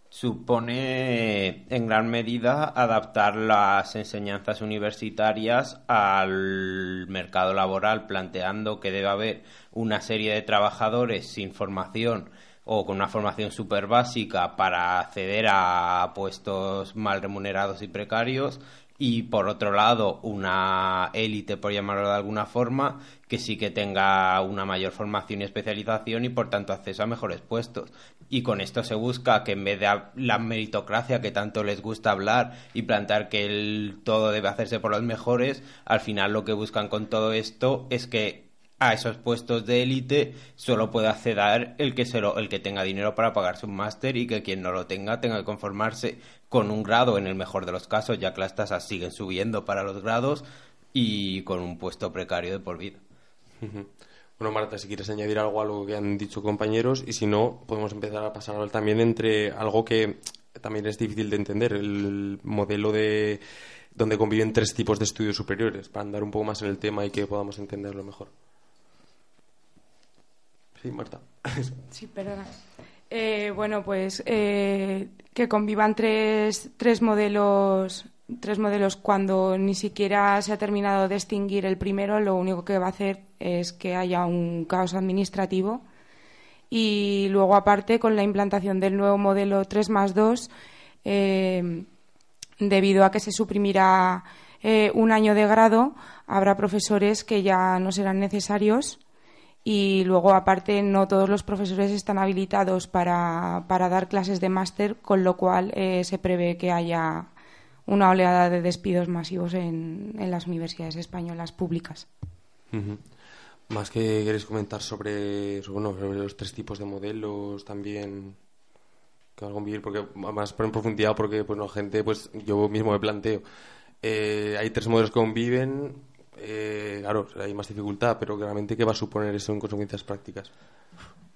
supone en gran medida adaptar las enseñanzas universitarias al mercado laboral, planteando que debe haber una serie de trabajadores sin formación o con una formación súper básica para acceder a puestos mal remunerados y precarios y por otro lado una élite por llamarlo de alguna forma que sí que tenga una mayor formación y especialización y por tanto acceso a mejores puestos. Y con esto se busca que en vez de la meritocracia que tanto les gusta hablar y plantear que todo debe hacerse por los mejores al final lo que buscan con todo esto es que a esos puestos de élite solo puede acceder el que se lo- el que tenga dinero para pagarse un máster y que quien no lo tenga tenga que conformarse con un grado en el mejor de los casos ya que las tasas siguen subiendo para los grados y con un puesto precario de por vida. Bueno, Marta, si quieres añadir algo a lo que han dicho compañeros y si no, podemos empezar a pasar también entre algo que también es difícil de entender, el modelo de donde conviven tres tipos de estudios superiores, para andar un poco más en el tema y que podamos entenderlo mejor. Sí. Sí, perdona. Eh, bueno, pues eh, que convivan tres, tres modelos tres modelos cuando ni siquiera se ha terminado de extinguir el primero, lo único que va a hacer es que haya un caos administrativo. Y luego, aparte, con la implantación del nuevo modelo 3 más 2, eh, debido a que se suprimirá un año de grado, habrá profesores que ya no serán necesarios. Y luego, aparte, no todos los profesores están habilitados para, para dar clases de máster, con lo cual eh, se prevé que haya una oleada de despidos masivos en, en las universidades españolas públicas. Más que queréis comentar sobre, bueno, sobre los tres tipos de modelos también que van a convivir, porque más en profundidad, porque pues la gente, pues yo mismo me planteo, eh, hay tres modelos que conviven, eh, claro, hay más dificultad, pero claramente qué va a suponer eso en consecuencias prácticas.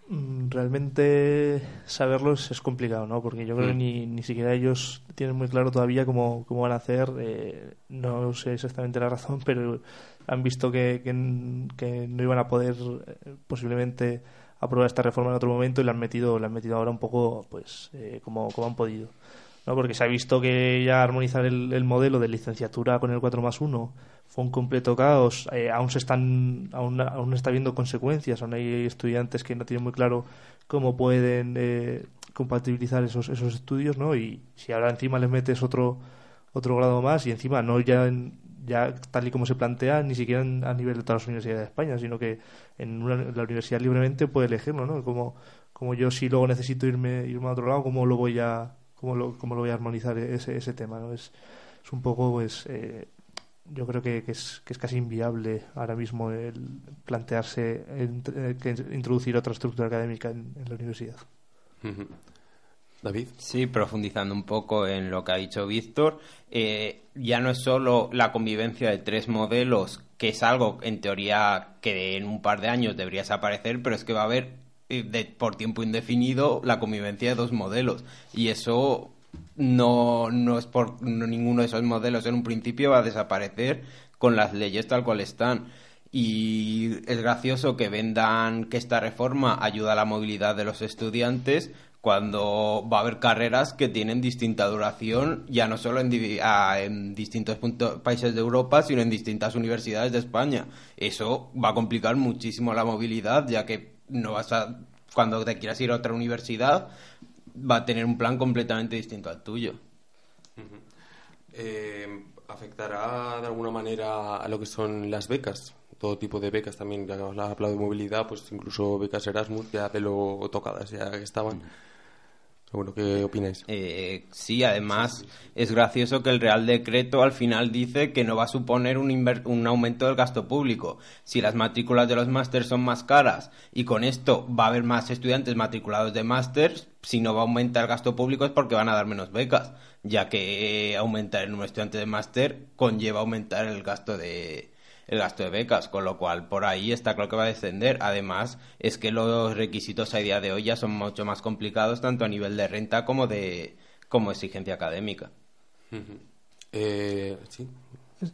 Mm, Realmente saberlos es complicado, ¿no? Porque yo creo que Mm. ni, ni siquiera ellos tienen muy claro todavía cómo, cómo van a hacer. eh, no sé exactamente la razón, pero han visto que, que, no iban a poder eh, posiblemente aprobar esta reforma en otro momento y la han metido, la han metido ahora un poco, pues, eh, como, como han podido. ¿no? Porque se ha visto que ya armonizar el, el modelo de licenciatura con el 4 más 1 fue un completo caos. eh, aún se están, aún, aún está habiendo consecuencias. Aún hay estudiantes que no tienen muy claro cómo pueden eh, compatibilizar esos, esos estudios, ¿no? Y si ahora encima les metes otro, otro grado más y encima no ya, en- ya tal y como se plantea, ni siquiera en- a nivel de todas las universidades de España, sino que en una- la universidad libremente puede elegirlo, ¿no? Como, como yo si luego necesito irme, irme a otro lado, ¿cómo lo voy a, cómo lo, cómo lo voy a armonizar ese, ese tema, ¿no? Es, es un poco, pues, eh, yo creo que, que es, que es casi inviable ahora mismo el plantearse en- eh, que introducir otra estructura académica en, en la universidad. David. Sí, profundizando un poco en lo que ha dicho Víctor, eh, ya no es solo la convivencia de tres modelos, que es algo en teoría que en un par de años debería desaparecer, pero es que va a haber eh, de- por tiempo indefinido la convivencia de dos modelos. Y eso no, no es por no- ninguno de esos modelos en un principio va a desaparecer con las leyes tal cual están. Y es gracioso que vendan que esta reforma ayuda a la movilidad de los estudiantes cuando va a haber carreras que tienen distinta duración, ya no solo en, en distintos puntos, países de Europa, sino en distintas universidades de España. Eso va a complicar muchísimo la movilidad, ya que no vas a, cuando te quieras ir a otra universidad, va a tener un plan completamente distinto al tuyo. Eh, ¿Afectará de alguna manera a lo que son las becas? Todo tipo de becas también, ya que hablado de movilidad, pues incluso becas Erasmus ya de lo tocadas ya que estaban. Pero Eh, sí, además es gracioso que el Real Decreto al final dice que no va a suponer un, un aumento del gasto público. Si las matrículas de los másters son más caras y con esto va a haber más estudiantes matriculados de másters, si no va a aumentar el gasto público es porque van a dar menos becas, ya que aumentar el número de estudiantes de máster conlleva aumentar el gasto de el gasto de becas, con lo cual por ahí está claro que va a descender. Además, es que los requisitos a día de hoy ya son mucho más complicados tanto a nivel de renta como de como exigencia académica. Eh, sí.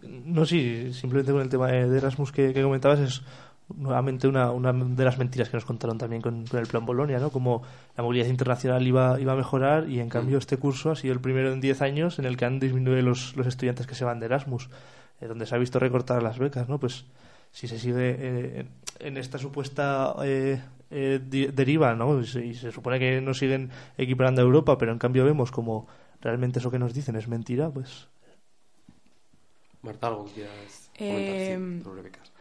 No, sí, simplemente con el tema de Erasmus que, que comentabas es nuevamente una, una de las mentiras que nos contaron también con, con el plan Bolonia, ¿no? Como la movilidad internacional iba, iba a mejorar y en cambio este curso ha sido el primero en 10 años en el que han disminuido los, los estudiantes que se van de Erasmus, eh, donde se ha visto recortar las becas, ¿no? Pues si se sigue eh, en esta supuesta eh, eh, di- deriva, ¿no? Y se, y se supone que nos siguen equiparando a Europa, pero en cambio vemos como realmente eso que nos dicen es mentira, pues Marta, ¿algo que quieras Eh, comentar sí, sobre becas?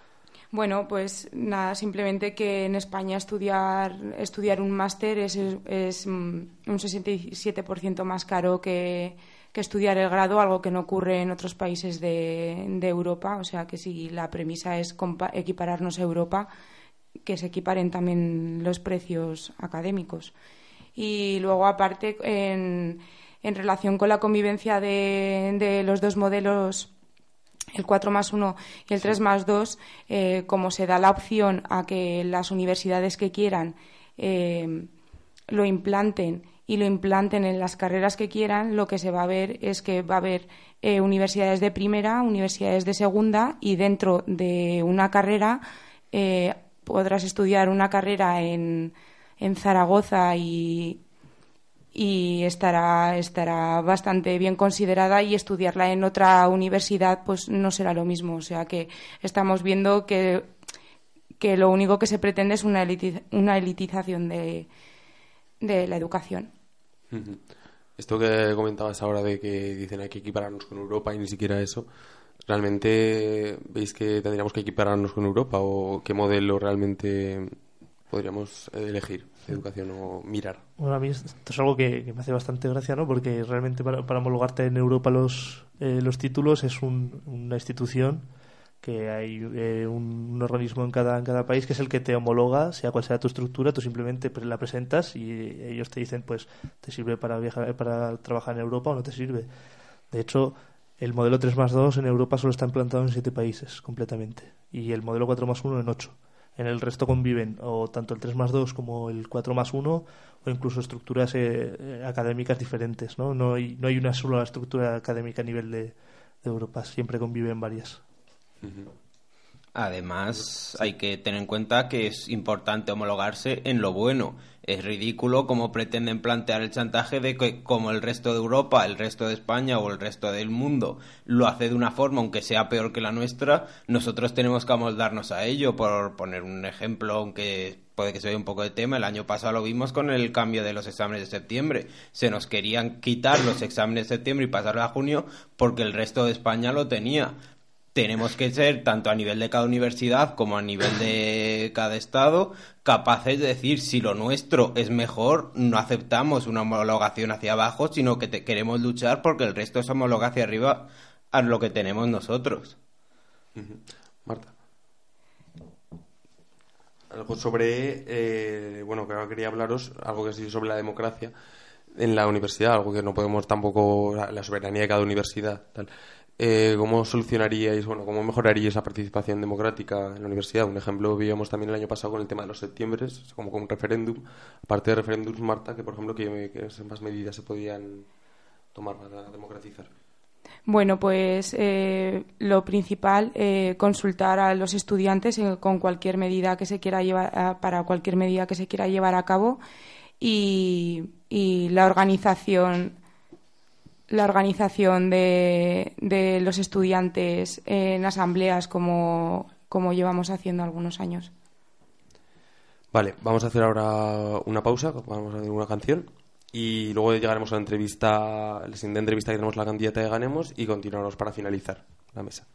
Bueno, pues nada, simplemente que en España estudiar, estudiar un máster es, es mm, un 67% más caro que, que estudiar el grado, algo que no ocurre en otros países de, Europa. O sea que si la premisa es equipararnos a Europa, que se equiparen también los precios académicos. Y luego, aparte, en, relación con la convivencia de, de los dos modelos el 4 más 1 y el 3 más 2, eh, como se da la opción a que las universidades que quieran eh, lo implanten y lo implanten en las carreras que quieran, lo que se va a ver es que va a haber eh, universidades de primera, universidades de segunda y dentro de una carrera eh, podrás estudiar una carrera en, Zaragoza y, estará, estará bastante bien considerada y estudiarla en otra universidad pues no será lo mismo. O sea que estamos viendo que, que lo único que se pretende es una, una elitización de, de la educación. Esto que comentabas ahora de que dicen hay que equipararnos con Europa y ni siquiera eso, ¿realmente veis que tendríamos que equipararnos con Europa o qué modelo realmente podríamos elegir de educación o mirar? Bueno, a mí esto es algo que, que me hace bastante gracia, ¿no? Porque realmente para, para homologarte en Europa los, eh, los títulos es un- una institución que hay eh, un, organismo en cada, en cada país que es el que te homologa, sea cual sea tu estructura, tú simplemente pre- la presentas y ellos te dicen, pues, te sirve para viajar, para trabajar en Europa o no te sirve. De hecho, el modelo 3 más 2 en Europa solo está implantado en 7 países completamente y el modelo 4 más 1 en 8. En el resto conviven o tanto el 3 más 2 como el 4 más 1 o incluso estructuras eh, eh, académicas diferentes. ¿no? No, hay, no hay una sola estructura académica a nivel de Europa, siempre conviven varias. Además, hay que tener en cuenta que es importante homologarse en lo bueno. Es ridículo como pretenden plantear el chantaje de que como el resto de Europa, el resto de España o el resto del mundo lo hace de una forma, aunque sea peor que la nuestra, nosotros tenemos que amoldarnos a ello. Por poner un ejemplo, aunque puede que se vea un poco de tema, el año pasado lo vimos con el cambio de los exámenes de septiembre. Se nos querían quitar los exámenes de septiembre y pasarlo a junio porque el resto de España lo tenía tenemos que ser, tanto a nivel de cada universidad como a nivel de cada estado, capaces de decir si lo nuestro es mejor, no aceptamos una homologación hacia abajo, sino que te- queremos luchar porque el resto se homologa hacia arriba a lo que tenemos nosotros. Marta. Algo sobre, eh, bueno, que ahora quería hablaros, algo que sí sobre la democracia en la universidad, algo que no podemos tampoco, la, la soberanía de cada universidad, tal. Eh, ¿Cómo solucionaríais, bueno, cómo mejoraríais la participación democrática en la universidad? Un ejemplo veíamos también el año pasado con el tema de los septiembres, como con un referéndum. Aparte de referéndums, Marta, que por ejemplo, ¿qué, más medidas se podían tomar para democratizar? Bueno, pues eh, lo principal, eh, consultar a los estudiantes eh, con cualquier medida que se quiera llevar, a- para cualquier medida que se quiera llevar a cabo y la organización la organización de, de los estudiantes en asambleas como, como llevamos haciendo algunos años. Vale, vamos a hacer ahora una pausa, vamos a hacer una canción y luego llegaremos a la entrevista, la siguiente entrevista que tenemos la candidata de Ganemos y continuaremos para finalizar la mesa.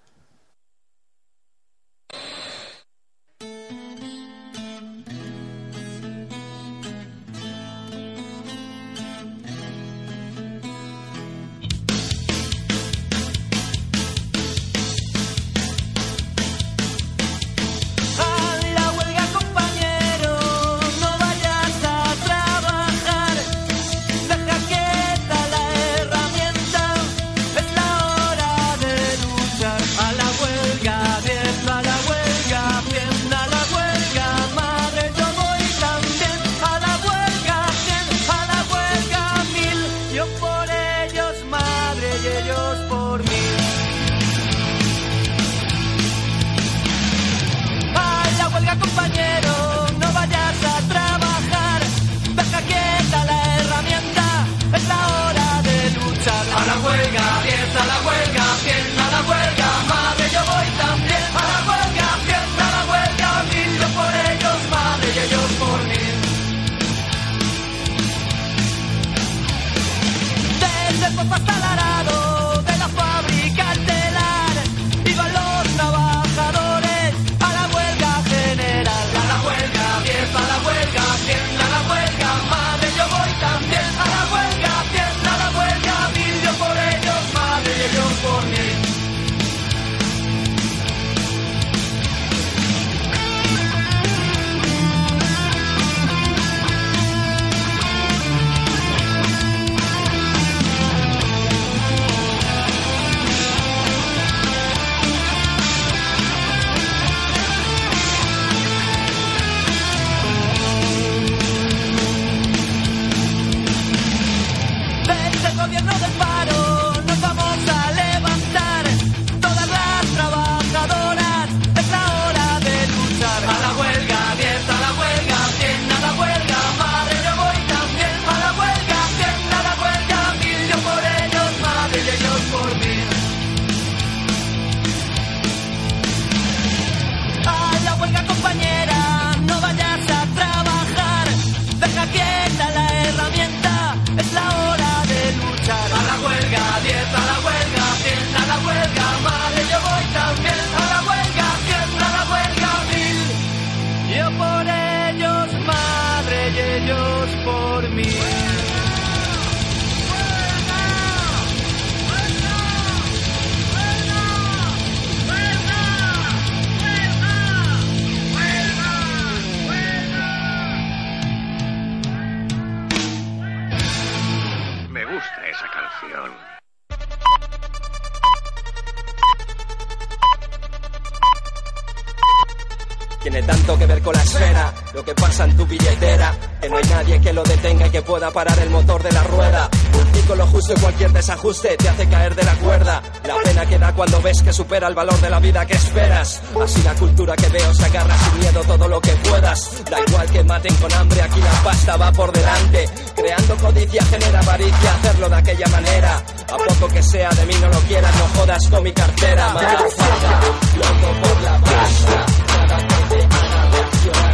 Pueda parar el motor de la rueda. Un círculo justo y cualquier desajuste te hace caer de la cuerda. La pena que da cuando ves que supera el valor de la vida que esperas. Así la cultura que veo se agarra sin miedo todo lo que puedas. Da igual que maten con hambre, aquí la pasta va por delante. Creando codicia genera avaricia, hacerlo de aquella manera. A poco que sea de mí no lo quieras, no jodas con mi cartera. Motherfucker, loco por la pasta.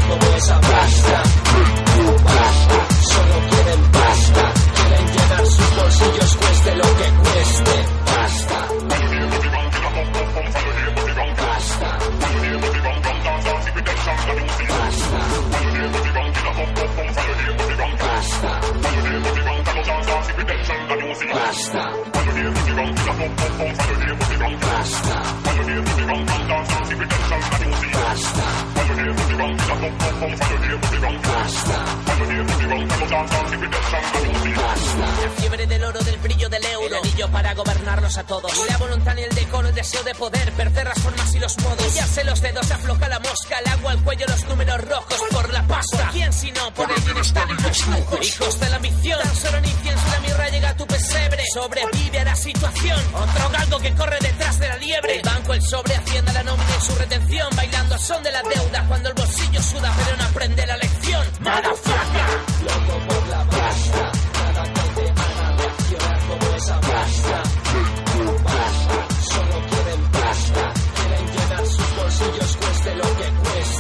Como esa pasta. Solo. Llenar sus bolsillos cueste lo que cueste. Pasta. Pasta. Basta. La fiebre del oro, del brillo del euro. El anillo para gobernarnos a todos. Ni la voluntad ni el decoro, el deseo de poder. Perder las formas y los modos. Ya sé los dedos, afloja la mosca. El agua al cuello, los números rojos por la pasta. ¿Por quién si no? Por el bienestar y los lujos. Hijos de la ambición. Tan solo en incienso y la mirra llega a tu pesebre. Sobrevive a la situación. Otro galgo que corre detrás de la liebre. El banco, el sobre, hacienda la nómina y su retención. Bailando son de la deuda. Cuando el bolsillo suda, pero no aprende la lección. Motherfucker. Loco por la pasta. Nada que te haga reaccionar como esa pasta. Pasta, solo quieren pasta. Quieren llenar sus bolsillos cueste lo que cueste.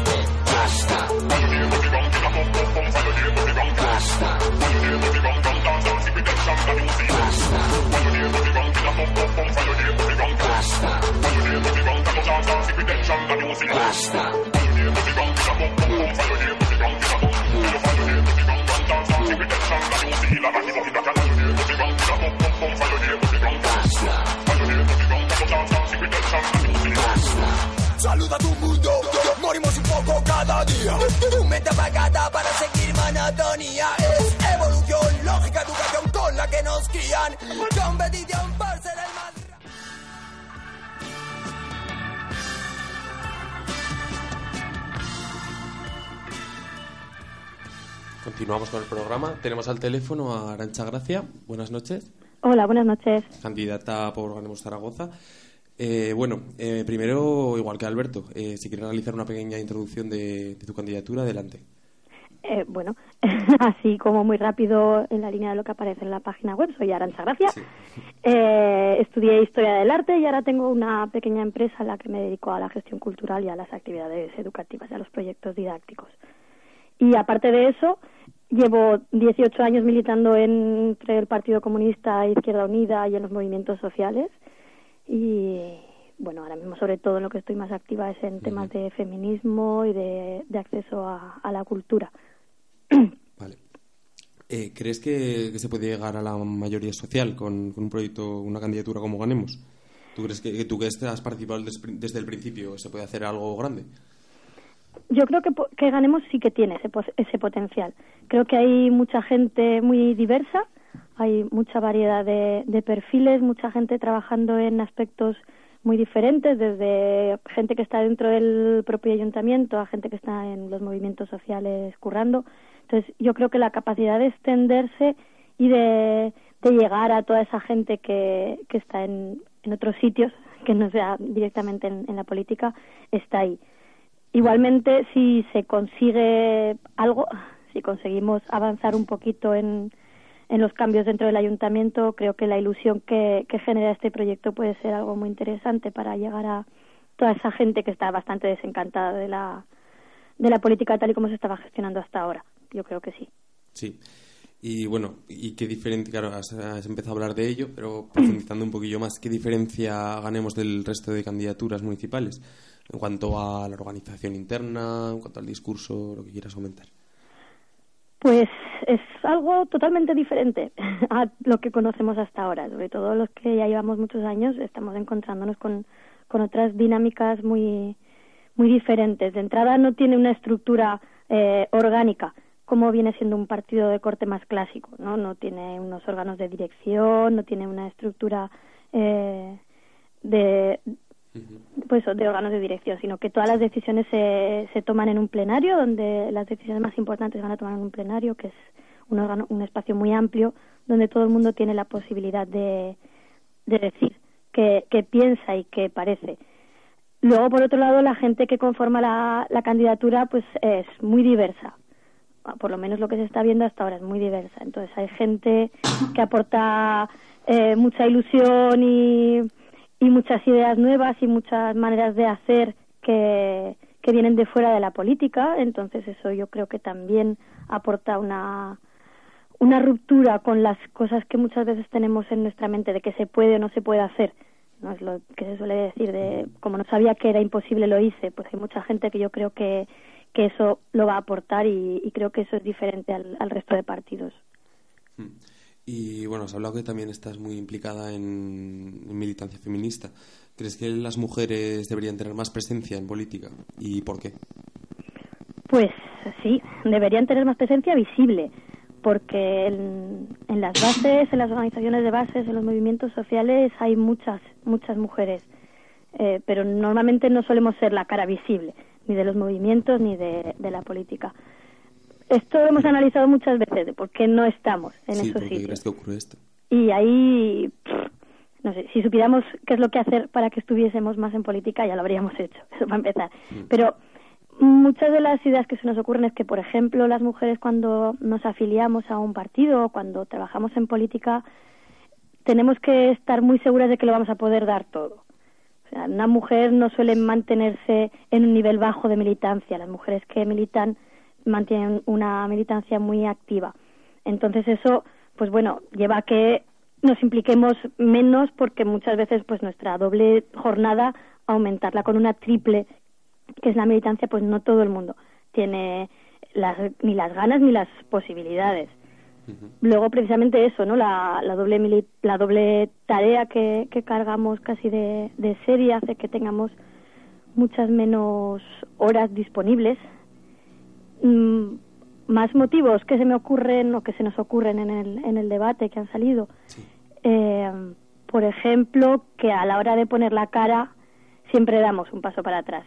Saluda a tu mundo, morimos un poco cada día. Tu mente apagada para seguir monotonía. Es evolución, lógica, educación con la que nos crían. Competición Continuamos con el programa. Tenemos al teléfono a Arancha Gracia. Buenas noches. Hola, buenas noches. Candidata por Ganemos Zaragoza. Eh, bueno, eh, primero, igual que Alberto, eh, si quieres realizar una pequeña introducción de, de tu candidatura, adelante. Eh, bueno, así como muy rápido en la línea de lo que aparece en la página web, soy Arancha Gracia. Eh, estudié Historia del Arte y ahora tengo una pequeña empresa en la que me dedico a la gestión cultural y a las actividades educativas y a los proyectos didácticos. Y aparte de eso, llevo 18 años militando entre el Partido Comunista, Izquierda Unida y en los movimientos sociales. Y bueno, ahora mismo sobre todo en lo que estoy más activa es en temas de feminismo y de, de acceso a, a la cultura. Eh, ¿Crees que, que se puede llegar a la mayoría social con, con un proyecto, una candidatura como Ganemos? ¿Tú crees que, que tú que has participado des- desde el principio se puede hacer algo grande? Yo creo que, que Ganemos sí que tiene ese, ese potencial. Creo que hay mucha gente muy diversa, hay mucha variedad de, de perfiles, mucha gente trabajando en aspectos muy diferentes, desde gente que está dentro del propio ayuntamiento a gente que está en los movimientos sociales currando. Entonces, yo creo que la capacidad de extenderse y de, de llegar a toda esa gente que, que está en, en otros sitios, que no sea directamente en, en la política, está ahí. Igualmente, si se consigue algo, si conseguimos avanzar un poquito en, en los cambios dentro del ayuntamiento, creo que la ilusión que, genera este proyecto puede ser algo muy interesante para llegar a toda esa gente que está bastante desencantada de la, de la política tal y como se estaba gestionando hasta ahora. Yo creo que sí. Sí. Y bueno, y qué diferencia, claro, has, has empezado a hablar de ello, pero profundizando un poquillo más, ¿qué diferencia ganemos del resto de candidaturas municipales en cuanto a la organización interna, en cuanto al discurso, lo que quieras comentar? Pues es algo totalmente diferente a lo que conocemos hasta ahora. Sobre todo los que ya llevamos muchos años, estamos encontrándonos con, con otras dinámicas muy, muy diferentes. De entrada no tiene una estructura eh, orgánica como viene siendo un partido de corte más clásico, ¿no? No tiene unos órganos de dirección, no tiene una estructura eh, de pues de órganos de dirección, sino que todas las decisiones se, se toman en un plenario, donde las decisiones más importantes van a tomar en un plenario, que es un órgano, un espacio muy amplio, donde todo el mundo tiene la posibilidad de, de decir qué, qué piensa y qué parece. Luego, por otro lado, la gente que conforma la, la candidatura pues es muy diversa por lo menos lo que se está viendo hasta ahora es muy diversa. Entonces hay gente que aporta eh, mucha ilusión y, y muchas ideas nuevas y muchas maneras de hacer que, que vienen de fuera de la política. Entonces eso yo creo que también aporta una, una ruptura con las cosas que muchas veces tenemos en nuestra mente de que se puede o no se puede hacer. No es lo que se suele decir de como no sabía que era imposible lo hice. Pues hay mucha gente que yo creo que que eso lo va a aportar y, creo que eso es diferente al, al, resto de partidos. Y bueno, has hablado que también estás muy implicada en, militancia feminista. ¿Crees que las mujeres deberían tener más presencia en política? ¿Y por qué? Pues sí, deberían tener más presencia visible, porque en, en las bases, en las organizaciones de bases, en los movimientos sociales hay muchas, muchas mujeres, eh, pero normalmente no solemos ser la cara visible ni de los movimientos ni de la política. Esto hemos analizado muchas veces de por qué no estamos en sí, esos ¿por qué sitios. crees que ocurre esto? Y ahí, pff, no sé, si supiéramos qué es lo que hacer para que estuviésemos más en política, ya lo habríamos hecho, eso para empezar. Mm. Pero muchas de las ideas que se nos ocurren es que, por ejemplo, las mujeres cuando nos afiliamos a un partido o cuando trabajamos en política, tenemos que estar muy seguras de que lo vamos a poder dar todo. O sea, una mujer no suele mantenerse en un nivel bajo de militancia. Las mujeres que militan mantienen una militancia muy activa. Entonces eso, pues bueno, lleva a que nos impliquemos menos porque muchas veces pues nuestra doble jornada aumentarla con una triple que es la militancia pues no todo el mundo tiene las, ni las ganas ni las posibilidades. Luego precisamente eso no la, la doble mili la doble tarea que, que cargamos casi de, de serie hace que tengamos muchas menos horas disponibles mm, más motivos que se me ocurren o que se nos ocurren en el, en el debate que han salido. Sí. eh, por ejemplo que a la hora de poner la cara siempre damos un paso para atrás.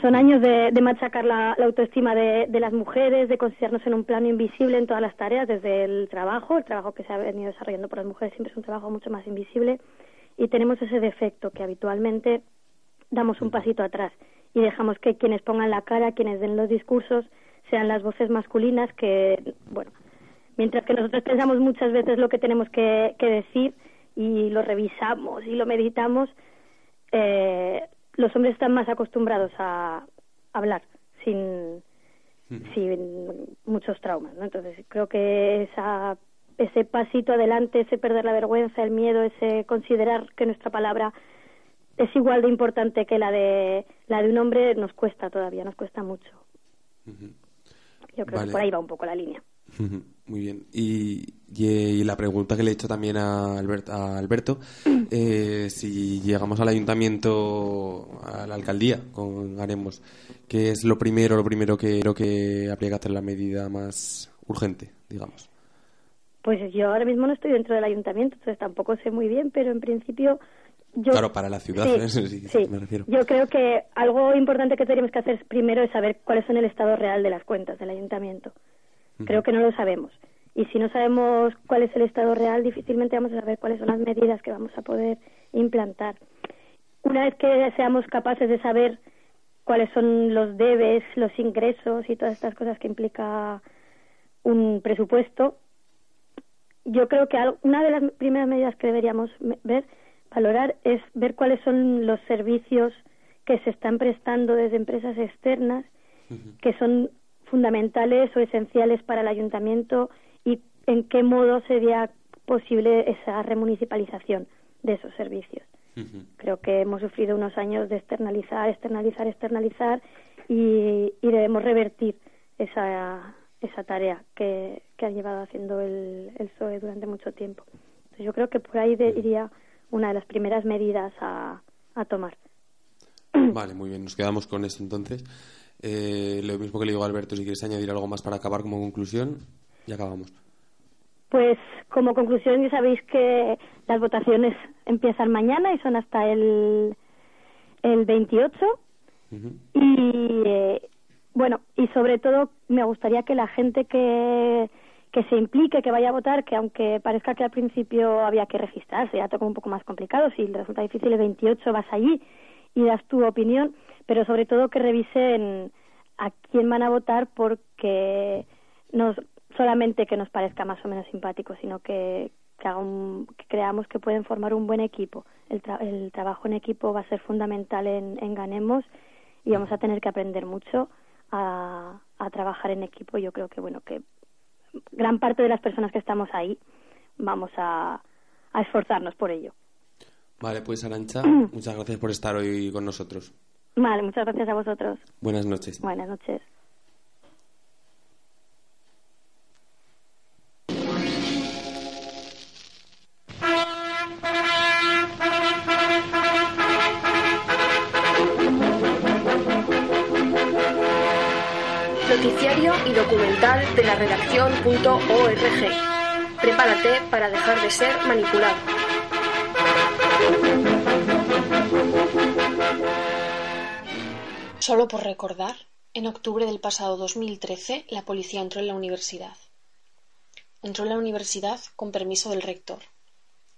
Son años de, de machacar la, la autoestima de, de, las mujeres, de considerarnos en un plano invisible en todas las tareas, desde el trabajo, el trabajo que se ha venido desarrollando por las mujeres siempre es un trabajo mucho más invisible, y tenemos ese defecto que habitualmente damos un pasito atrás y dejamos que quienes pongan la cara, quienes den los discursos, sean las voces masculinas que, bueno, mientras que nosotros pensamos muchas veces lo que tenemos que, que decir y lo revisamos y lo meditamos, eh, los hombres están más acostumbrados a hablar sin, sin muchos traumas, ¿no? Entonces creo que esa, ese pasito adelante, ese perder la vergüenza, el miedo, ese considerar que nuestra palabra es igual de importante que la de la de un hombre nos cuesta todavía, nos cuesta mucho. Uh -huh. Yo creo Vale. que por ahí va un poco la línea. Muy bien. Y, y, y la pregunta que le he hecho también a, Albert, a Alberto, eh, si llegamos al ayuntamiento, a la alcaldía, con haremos, ¿qué es lo primero, lo primero que lo que habría que hacer la medida más urgente, digamos? Pues yo ahora mismo no estoy dentro del ayuntamiento, entonces tampoco sé muy bien, pero en principio yo, claro, para la ciudad, sí, sí, sí. me refiero. Yo creo que algo importante que tenemos que hacer primero es saber cuáles son el estado real de las cuentas del ayuntamiento. Creo que no lo sabemos. Y si no sabemos cuál es el estado real, difícilmente vamos a saber cuáles son las medidas que vamos a poder implantar. Una vez que seamos capaces de saber cuáles son los debes, los ingresos y todas estas cosas que implica un presupuesto, yo creo que una de las primeras medidas que deberíamos ver, valorar, es ver cuáles son los servicios que se están prestando desde empresas externas que son fundamentales o esenciales para el ayuntamiento y en qué modo sería posible esa remunicipalización de esos servicios. Creo que hemos sufrido unos años de externalizar, externalizar, externalizar y, y debemos revertir esa, esa tarea que, que ha llevado haciendo el, el PSOE durante mucho tiempo. Entonces yo creo que por ahí de- iría una de las primeras medidas a, a tomar. Vale, muy bien, nos quedamos con eso entonces. Eh, lo mismo que le digo a Alberto, si quieres añadir algo más para acabar como conclusión, y acabamos. Pues como conclusión ya sabéis que las votaciones empiezan mañana y son hasta el, el 28 y eh, bueno y sobre todo me gustaría que la gente que que se implique, que vaya a votar, que aunque parezca que al principio había que registrarse, ya toca un poco más complicado, si le resulta difícil el 28 vas allí y das tu opinión, pero sobre todo que revisen a quién van a votar porque no solamente que nos parezca más o menos simpático, sino que, que, que creamos que pueden formar un buen equipo. El, tra- el trabajo en equipo va a ser fundamental en, en Ganemos y vamos a tener que aprender mucho a, a trabajar en equipo. Yo creo que, bueno, que gran parte de las personas que estamos ahí vamos a, a esforzarnos por ello. Vale, pues Arancha, muchas gracias por estar hoy con nosotros. Vale, muchas gracias a vosotros. Buenas noches. Buenas noches. Noticiario y documental de la redacción.org. Prepárate para dejar de ser manipulado. Solo por recordar, en octubre del pasado 2013 la policía entró en la universidad. Entró en la universidad con permiso del rector.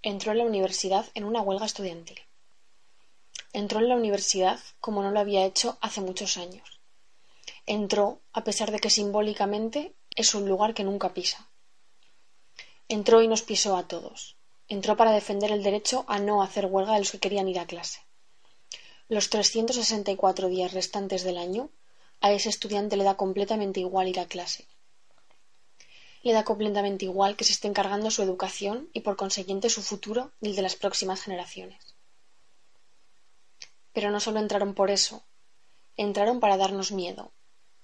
Entró en la universidad en una huelga estudiantil. Entró en la universidad como no lo había hecho hace muchos años. Entró a pesar de que simbólicamente es un lugar que nunca pisa. Entró y nos pisó a todos. Entró para defender el derecho a no hacer huelga de los que querían ir a clase. Los 364 días restantes del año, a ese estudiante le da completamente igual ir a clase. Le da completamente igual que se esté encargando su educación y por consiguiente su futuro y el de las próximas generaciones. Pero no solo entraron por eso, entraron para darnos miedo.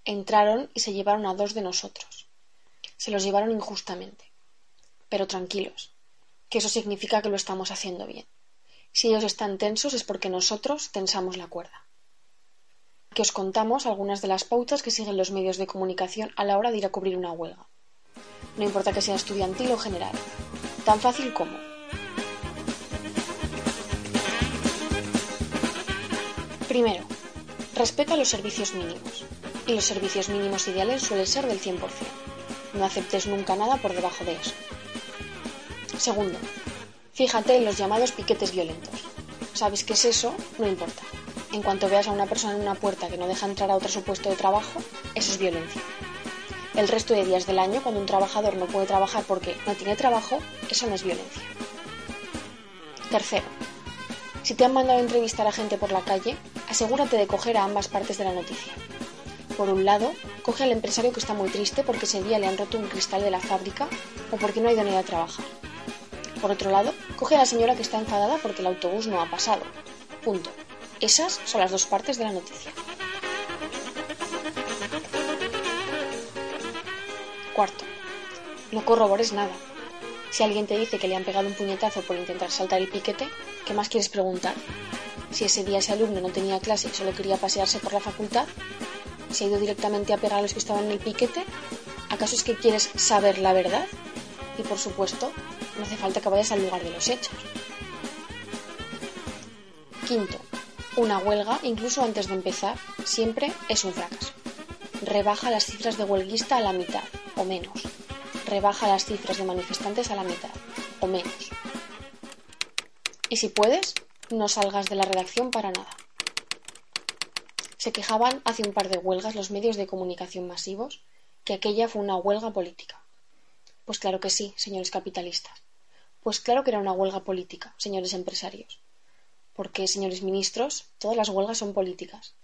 Entraron y se llevaron a dos de nosotros. Se los llevaron injustamente. Pero tranquilos, que eso significa que lo estamos haciendo bien. Si ellos están tensos es porque nosotros tensamos la cuerda. Que os contamos algunas de las pautas que siguen los medios de comunicación a la hora de ir a cubrir una huelga. No importa que sea estudiantil o general. Tan fácil como. Primero, respeta los servicios mínimos. Y los servicios mínimos ideales suelen ser del 100%. No aceptes nunca nada por debajo de eso. Segundo, fíjate en los llamados piquetes violentos. ¿Sabes qué es eso? No importa. En cuanto veas a una persona en una puerta que no deja entrar a otro su puesto de trabajo, eso es violencia. El resto de días del año, cuando un trabajador no puede trabajar porque no tiene trabajo, eso no es violencia. Tercero, si te han mandado a entrevistar a gente por la calle, asegúrate de coger a ambas partes de la noticia. Por un lado, coge al empresario que está muy triste porque ese día le han roto un cristal de la fábrica o porque no ha ido a a trabajar. Por otro lado, coge a la señora que está enfadada porque el autobús no ha pasado. Punto. Esas son las dos partes de la noticia. Cuarto, no corrobores nada. Si alguien te dice que le han pegado un puñetazo por intentar saltar el piquete, ¿qué más quieres preguntar? Si ese día ese alumno no tenía clase y solo quería pasearse por la facultad, si ha ido directamente a pegar a los que estaban en el piquete, ¿acaso es que quieres saber la verdad? Y por supuesto, no hace falta que vayas al lugar de los hechos. Quinto, una huelga, incluso antes de empezar, siempre es un fracaso. Rebaja las cifras de huelguista a la mitad o menos. rebaja las cifras de manifestantes a la mitad, o menos. Y si puedes, no salgas de la redacción para nada. Se quejaban hace un par de huelgas los medios de comunicación masivos que aquella fue una huelga política. Pues claro que sí, señores capitalistas. Pues claro que era una huelga política, señores empresarios. Porque, señores ministros, todas las huelgas son políticas.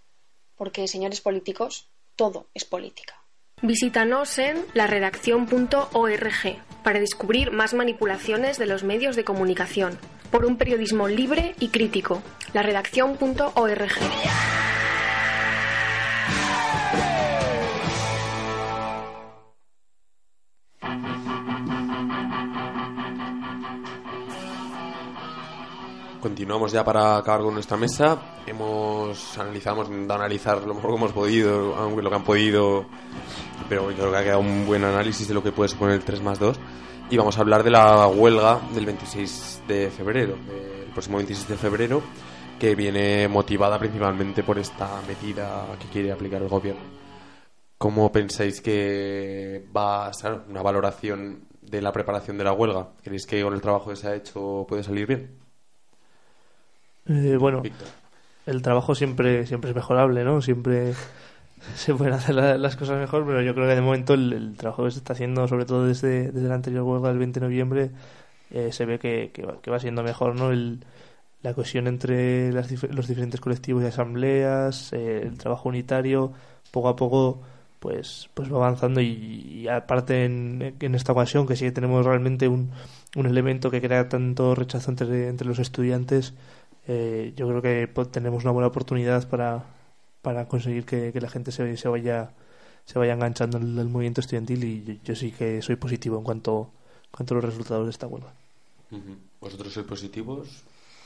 Porque, señores políticos, todo es política. Visítanos en laredacción.org para descubrir más manipulaciones de los medios de comunicación por un periodismo libre y crítico. laredacción.org. Continuamos ya para acabar con nuestra mesa. Hemos analizado, hemos intentado analizar lo mejor que hemos podido, aunque lo que han podido, pero yo creo que ha quedado un buen análisis de lo que puede suponer el 3 más 2. Y vamos a hablar de la huelga del 26 de febrero, el próximo 26 de febrero, que viene motivada principalmente por esta medida que quiere aplicar el gobierno. ¿Cómo pensáis que va a ser una valoración de la preparación de la huelga? ¿Creéis que con el trabajo que se ha hecho puede salir bien? Eh, bueno, el trabajo siempre, siempre es mejorable, ¿no? Siempre se pueden hacer la- las cosas mejor, pero yo creo que de momento el, el trabajo que se está haciendo, sobre todo desde, desde la anterior huelga del 20 de noviembre, eh, se ve que, que, va, que va siendo mejor, ¿no? El, la cohesión entre las los diferentes colectivos y asambleas, eh, el trabajo unitario, poco a poco pues pues va avanzando y, y aparte en, en esta ocasión que sí que tenemos realmente un, un elemento que crea tanto rechazo entre, entre los estudiantes eh, yo creo que tenemos una buena oportunidad para, para conseguir que, que la gente se, se vaya se vaya enganchando al, al movimiento estudiantil y yo, yo sí que soy positivo en cuanto, en cuanto a los resultados de esta huelga. ¿Vosotros sois positivos?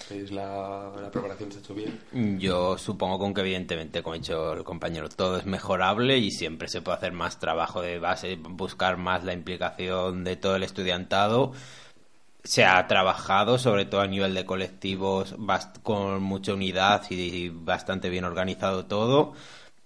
¿Veis la, la preparación se ha hecho bien? Yo supongo con que evidentemente, como ha dicho el compañero, todo es mejorable y siempre se puede hacer más trabajo de base, buscar más la implicación de todo el estudiantado. Se ha trabajado, sobre todo a nivel de colectivos, bast- con mucha unidad y bastante bien organizado todo.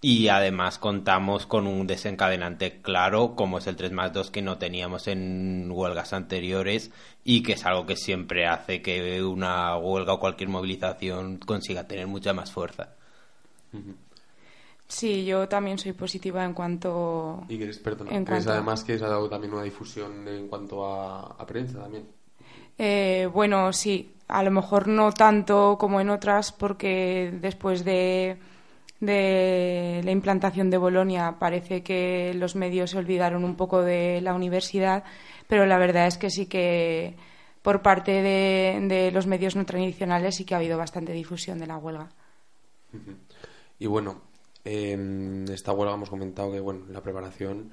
Y además contamos con un desencadenante claro, como es el 3 más 2 que no teníamos en huelgas anteriores y que es algo que siempre hace que una huelga o cualquier movilización consiga tener mucha más fuerza. Sí, yo también soy positiva en cuanto... Y que, perdona, en ¿crees cuanto- además que se ha dado también una difusión en cuanto a, a prensa también? Eh, bueno, sí, a lo mejor no tanto como en otras porque después de, la implantación de Bolonia parece que los medios se olvidaron un poco de la universidad, pero la verdad es que sí que por parte de, de los medios no tradicionales sí que ha habido bastante difusión de la huelga. Y bueno, en esta huelga hemos comentado que bueno, la preparación,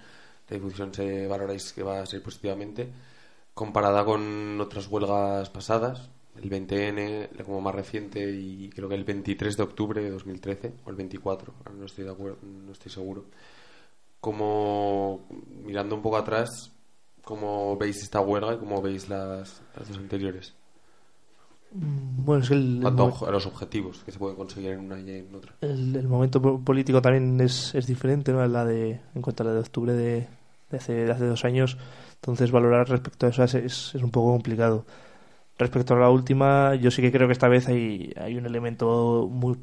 la difusión se valoráis que va a ser positivamente. Comparada con otras huelgas pasadas, el 20N, la como más reciente, y creo que el 23 de octubre de 2013, o el 24, ahora no estoy de acuerdo, no estoy seguro. Como, mirando un poco atrás, ¿cómo veis esta huelga y cómo veis las, las dos anteriores? Mm, Bueno, es que el, el Cuanto a los objetivos que se pueden conseguir en una y en otra. el, el momento po- político también es, es diferente, ¿no? La de, en cuanto a la de octubre de, de hace, de hace dos años. Entonces, valorar respecto a eso es, es, un poco complicado. Respecto a la última, yo sí que creo que esta vez hay, hay un elemento muy,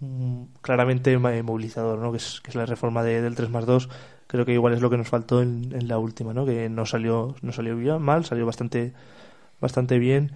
mm, claramente ma- movilizador, ¿no? Que es, que es la reforma de- del 3 más 2. Creo que igual es lo que nos faltó en, en la última, ¿no? Que no salió, no salió bien, mal, salió bastante, bastante bien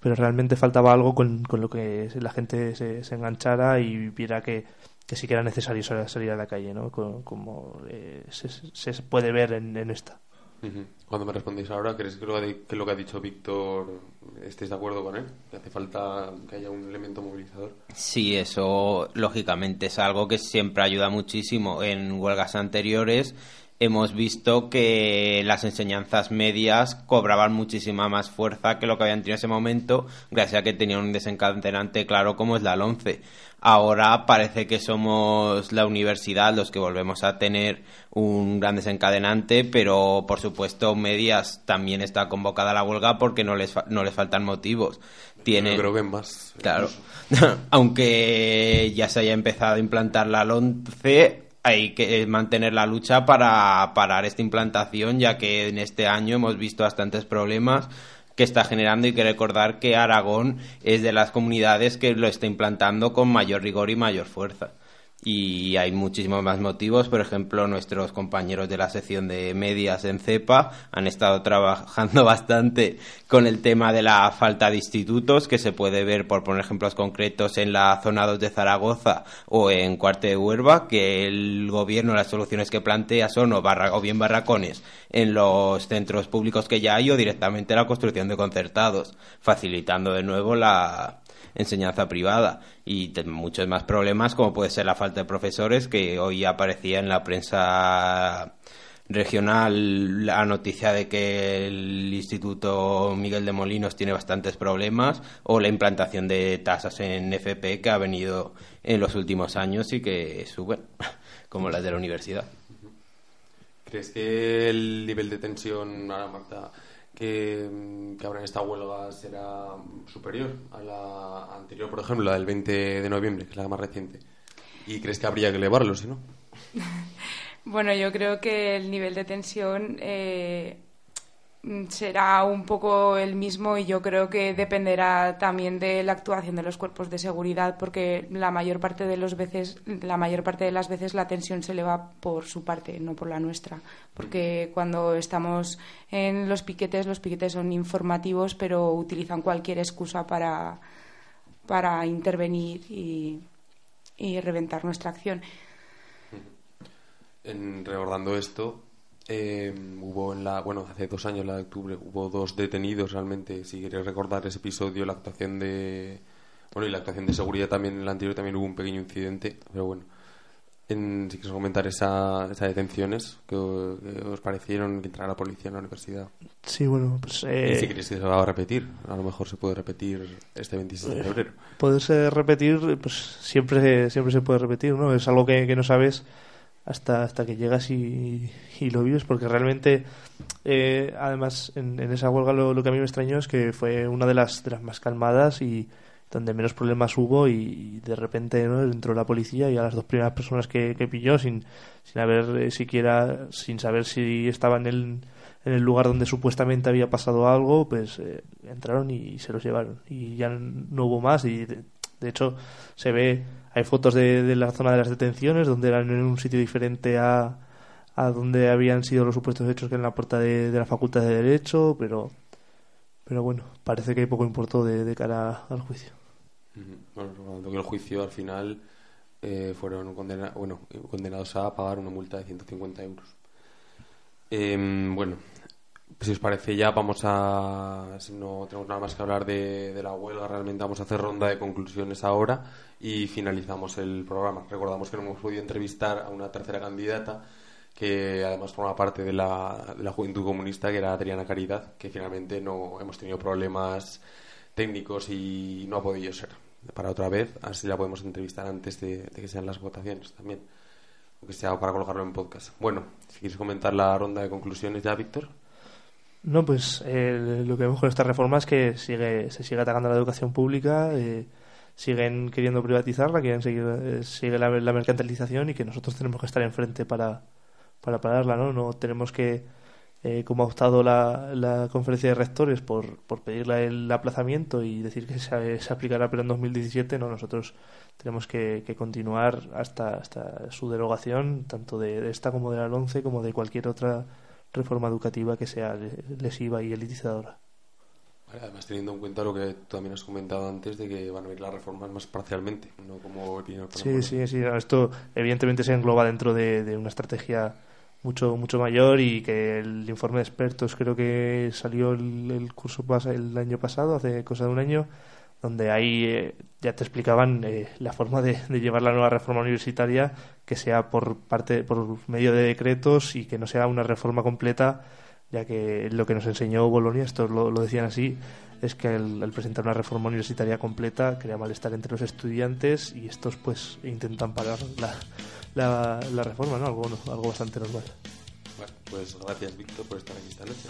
pero realmente faltaba algo con, con lo que la gente se, se enganchara y viera que, que sí que era necesario sal- salir a la calle, ¿no? Co- Como, eh, se, se puede ver en, en esta. Ujú. Cuando me respondéis ahora, ¿crees que lo, que lo que ha dicho Víctor estéis de acuerdo con él? ¿Que hace falta que haya un elemento movilizador? Sí, eso lógicamente es algo que siempre ayuda muchísimo. En huelgas anteriores hemos visto que las enseñanzas medias cobraban muchísima más fuerza que lo que habían tenido en ese momento, gracias a que tenían un desencadenante claro como es la LONCE. Ahora parece que somos la universidad los que volvemos a tener un gran desencadenante, pero por supuesto medias también está convocada a la huelga porque no les, fa- no les faltan motivos. Tienen, Yo creo que más. Claro. Aunque ya se haya empezado a implantar la LONCE, hay que mantener la lucha para parar esta implantación, ya que en este año hemos visto bastantes problemas que está generando y que recordar que Aragón es de las comunidades que lo está implantando con mayor rigor y mayor fuerza y hay muchísimos más motivos. Por ejemplo, nuestros compañeros de la sección de medias en CEPA han estado trabajando bastante con el tema de la falta de institutos, que se puede ver, por poner ejemplos concretos, en la zona 2 de Zaragoza o en Cuarte de Huerva, que el gobierno las soluciones que plantea son o, barra, o bien barracones en los centros públicos que ya hay o directamente la construcción de concertados, facilitando de nuevo la enseñanza privada y muchos más problemas como puede ser la falta de profesores que hoy aparecía en la prensa regional la noticia de que el Instituto Miguel de Molinos tiene bastantes problemas o la implantación de tasas en FP que ha venido en los últimos años y que suben como las de la universidad. ¿Crees que el nivel de tensión, ahora Marta, que, que ahora en esta huelga será superior a la anterior, por ejemplo, la del 20 de noviembre, que es la más reciente. ¿Y crees que habría que elevarlo, si no? bueno, yo creo que el nivel de tensión eh, Mm, será un poco el mismo y yo creo que dependerá también de la actuación de los cuerpos de seguridad porque la mayor parte de los veces la mayor parte de las veces la tensión se eleva por su parte no por la nuestra. Porque cuando estamos en los piquetes los piquetes son informativos pero utilizan cualquier excusa para para intervenir y, y reventar nuestra acción. En recordando esto eh, hubo en la, bueno, hace dos años, la de octubre, hubo dos detenidos realmente. Si queréis recordar ese episodio, la actuación de, bueno, y la actuación de seguridad también en el anterior también hubo un pequeño incidente, pero bueno. En, si quieres comentar esa, esas detenciones que, os parecieron que entrara la policía en la universidad. Sí, bueno, pues... Y si queréis que se va a repetir, a lo mejor se puede repetir este 26 de febrero. Poderse repetir, pues siempre, siempre se puede repetir, ¿no? Es algo que, que no sabes hasta, hasta que llegas y, y lo vives, porque realmente, eh, además, en, en, esa huelga lo, que a mí me extrañó es que fue una de las, de las más calmadas y donde menos problemas hubo y, de repente ¿no? entró la policía y a las dos primeras personas que, que pilló sin, sin haber eh, siquiera, sin saber si estaban en el, en el lugar donde supuestamente había pasado algo, pues eh, entraron y, se los llevaron y ya no hubo más y de, hecho se ve hay fotos de, de, la zona de las detenciones donde eran en un sitio diferente a, a donde habían sido los supuestos hechos que en la puerta de, de la Facultad de Derecho, pero pero bueno, parece que poco importó de, de cara al juicio. Bueno, que el juicio al final eh, fueron condena bueno, condenados a pagar una multa de 150 euros. Eh, bueno, si os parece ya vamos a, si no tenemos nada más que hablar de, la huelga, realmente vamos a hacer ronda de conclusiones ahora y finalizamos el programa. Recordamos que no hemos podido entrevistar a una tercera candidata que además forma parte de la, de la Juventud Comunista, que era Adriana Caridad, que finalmente no hemos tenido problemas técnicos y no ha podido ser para otra vez, así la podemos entrevistar antes de, de que sean las votaciones también, aunque sea para colocarlo en podcast. Bueno, si quieres comentar la ronda de conclusiones ya, Víctor. No, pues eh, lo que vemos con esta reforma es que sigue, se sigue atacando la educación pública, eh, siguen queriendo privatizarla, quieren seguir, eh, sigue la, la, mercantilización y que nosotros tenemos que estar enfrente para, para pararla, ¿no? No tenemos que, eh, como ha optado la, la conferencia de rectores por, por pedirle el aplazamiento y decir que se, se aplicará pero en 2017, no, nosotros tenemos que, que continuar hasta, hasta su derogación, tanto de, de esta como de la 11 como de cualquier otra reforma educativa que sea lesiva y elitizadora. Además, teniendo en cuenta lo que tú también has comentado antes de que van a ir las reformas más parcialmente, no como Sí, sí, sí. Esto evidentemente se engloba dentro de, de, una estrategia mucho mucho mayor y que el informe de expertos creo que salió el, el curso el año pasado, hace cosa de un año, donde ahí eh, ya te explicaban eh, la forma de, llevar la nueva reforma universitaria que sea por parte por medio de decretos y que no sea una reforma completa ya que lo que nos enseñó Bolonia esto lo, decían así es que el, presentar una reforma universitaria completa crea malestar entre los estudiantes y estos pues intentan parar la, la, la reforma no algo algo bastante normal. Bueno pues gracias Víctor por estar aquí esta noche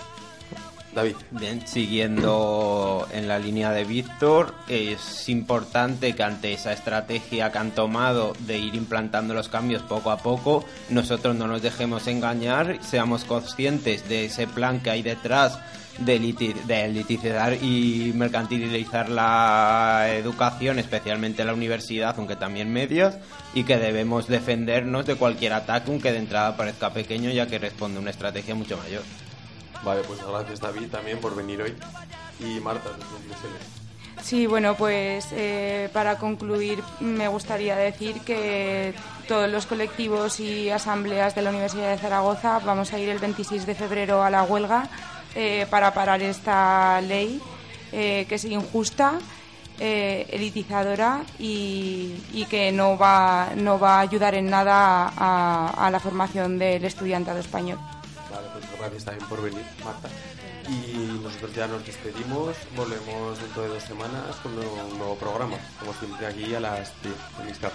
David. Bien, siguiendo en la línea de Víctor, es importante que ante esa estrategia que han tomado de ir implantando los cambios poco a poco, nosotros no nos dejemos engañar, seamos conscientes de ese plan que hay detrás de, liti- de elitizar y mercantilizar la educación, especialmente la universidad, aunque también medias, y que debemos defendernos de cualquier ataque, aunque de entrada parezca pequeño, ya que responde a una estrategia mucho mayor. Vale, pues gracias David también por venir hoy. Y Marta, tus conclusiones. Sí, bueno, pues eh, para concluir me gustaría decir que todos los colectivos y asambleas de la Universidad de Zaragoza vamos a ir el 26 de febrero a la huelga eh, para parar esta ley eh, que es injusta, elitizadora y, y que no va, no va a ayudar en nada a, a la formación del estudiantado español. Vale, pues gracias también por venir, Marta. Y nosotros ya nos despedimos, volvemos dentro de dos semanas con un nuevo, programa, como siempre aquí a las 10 en Mixta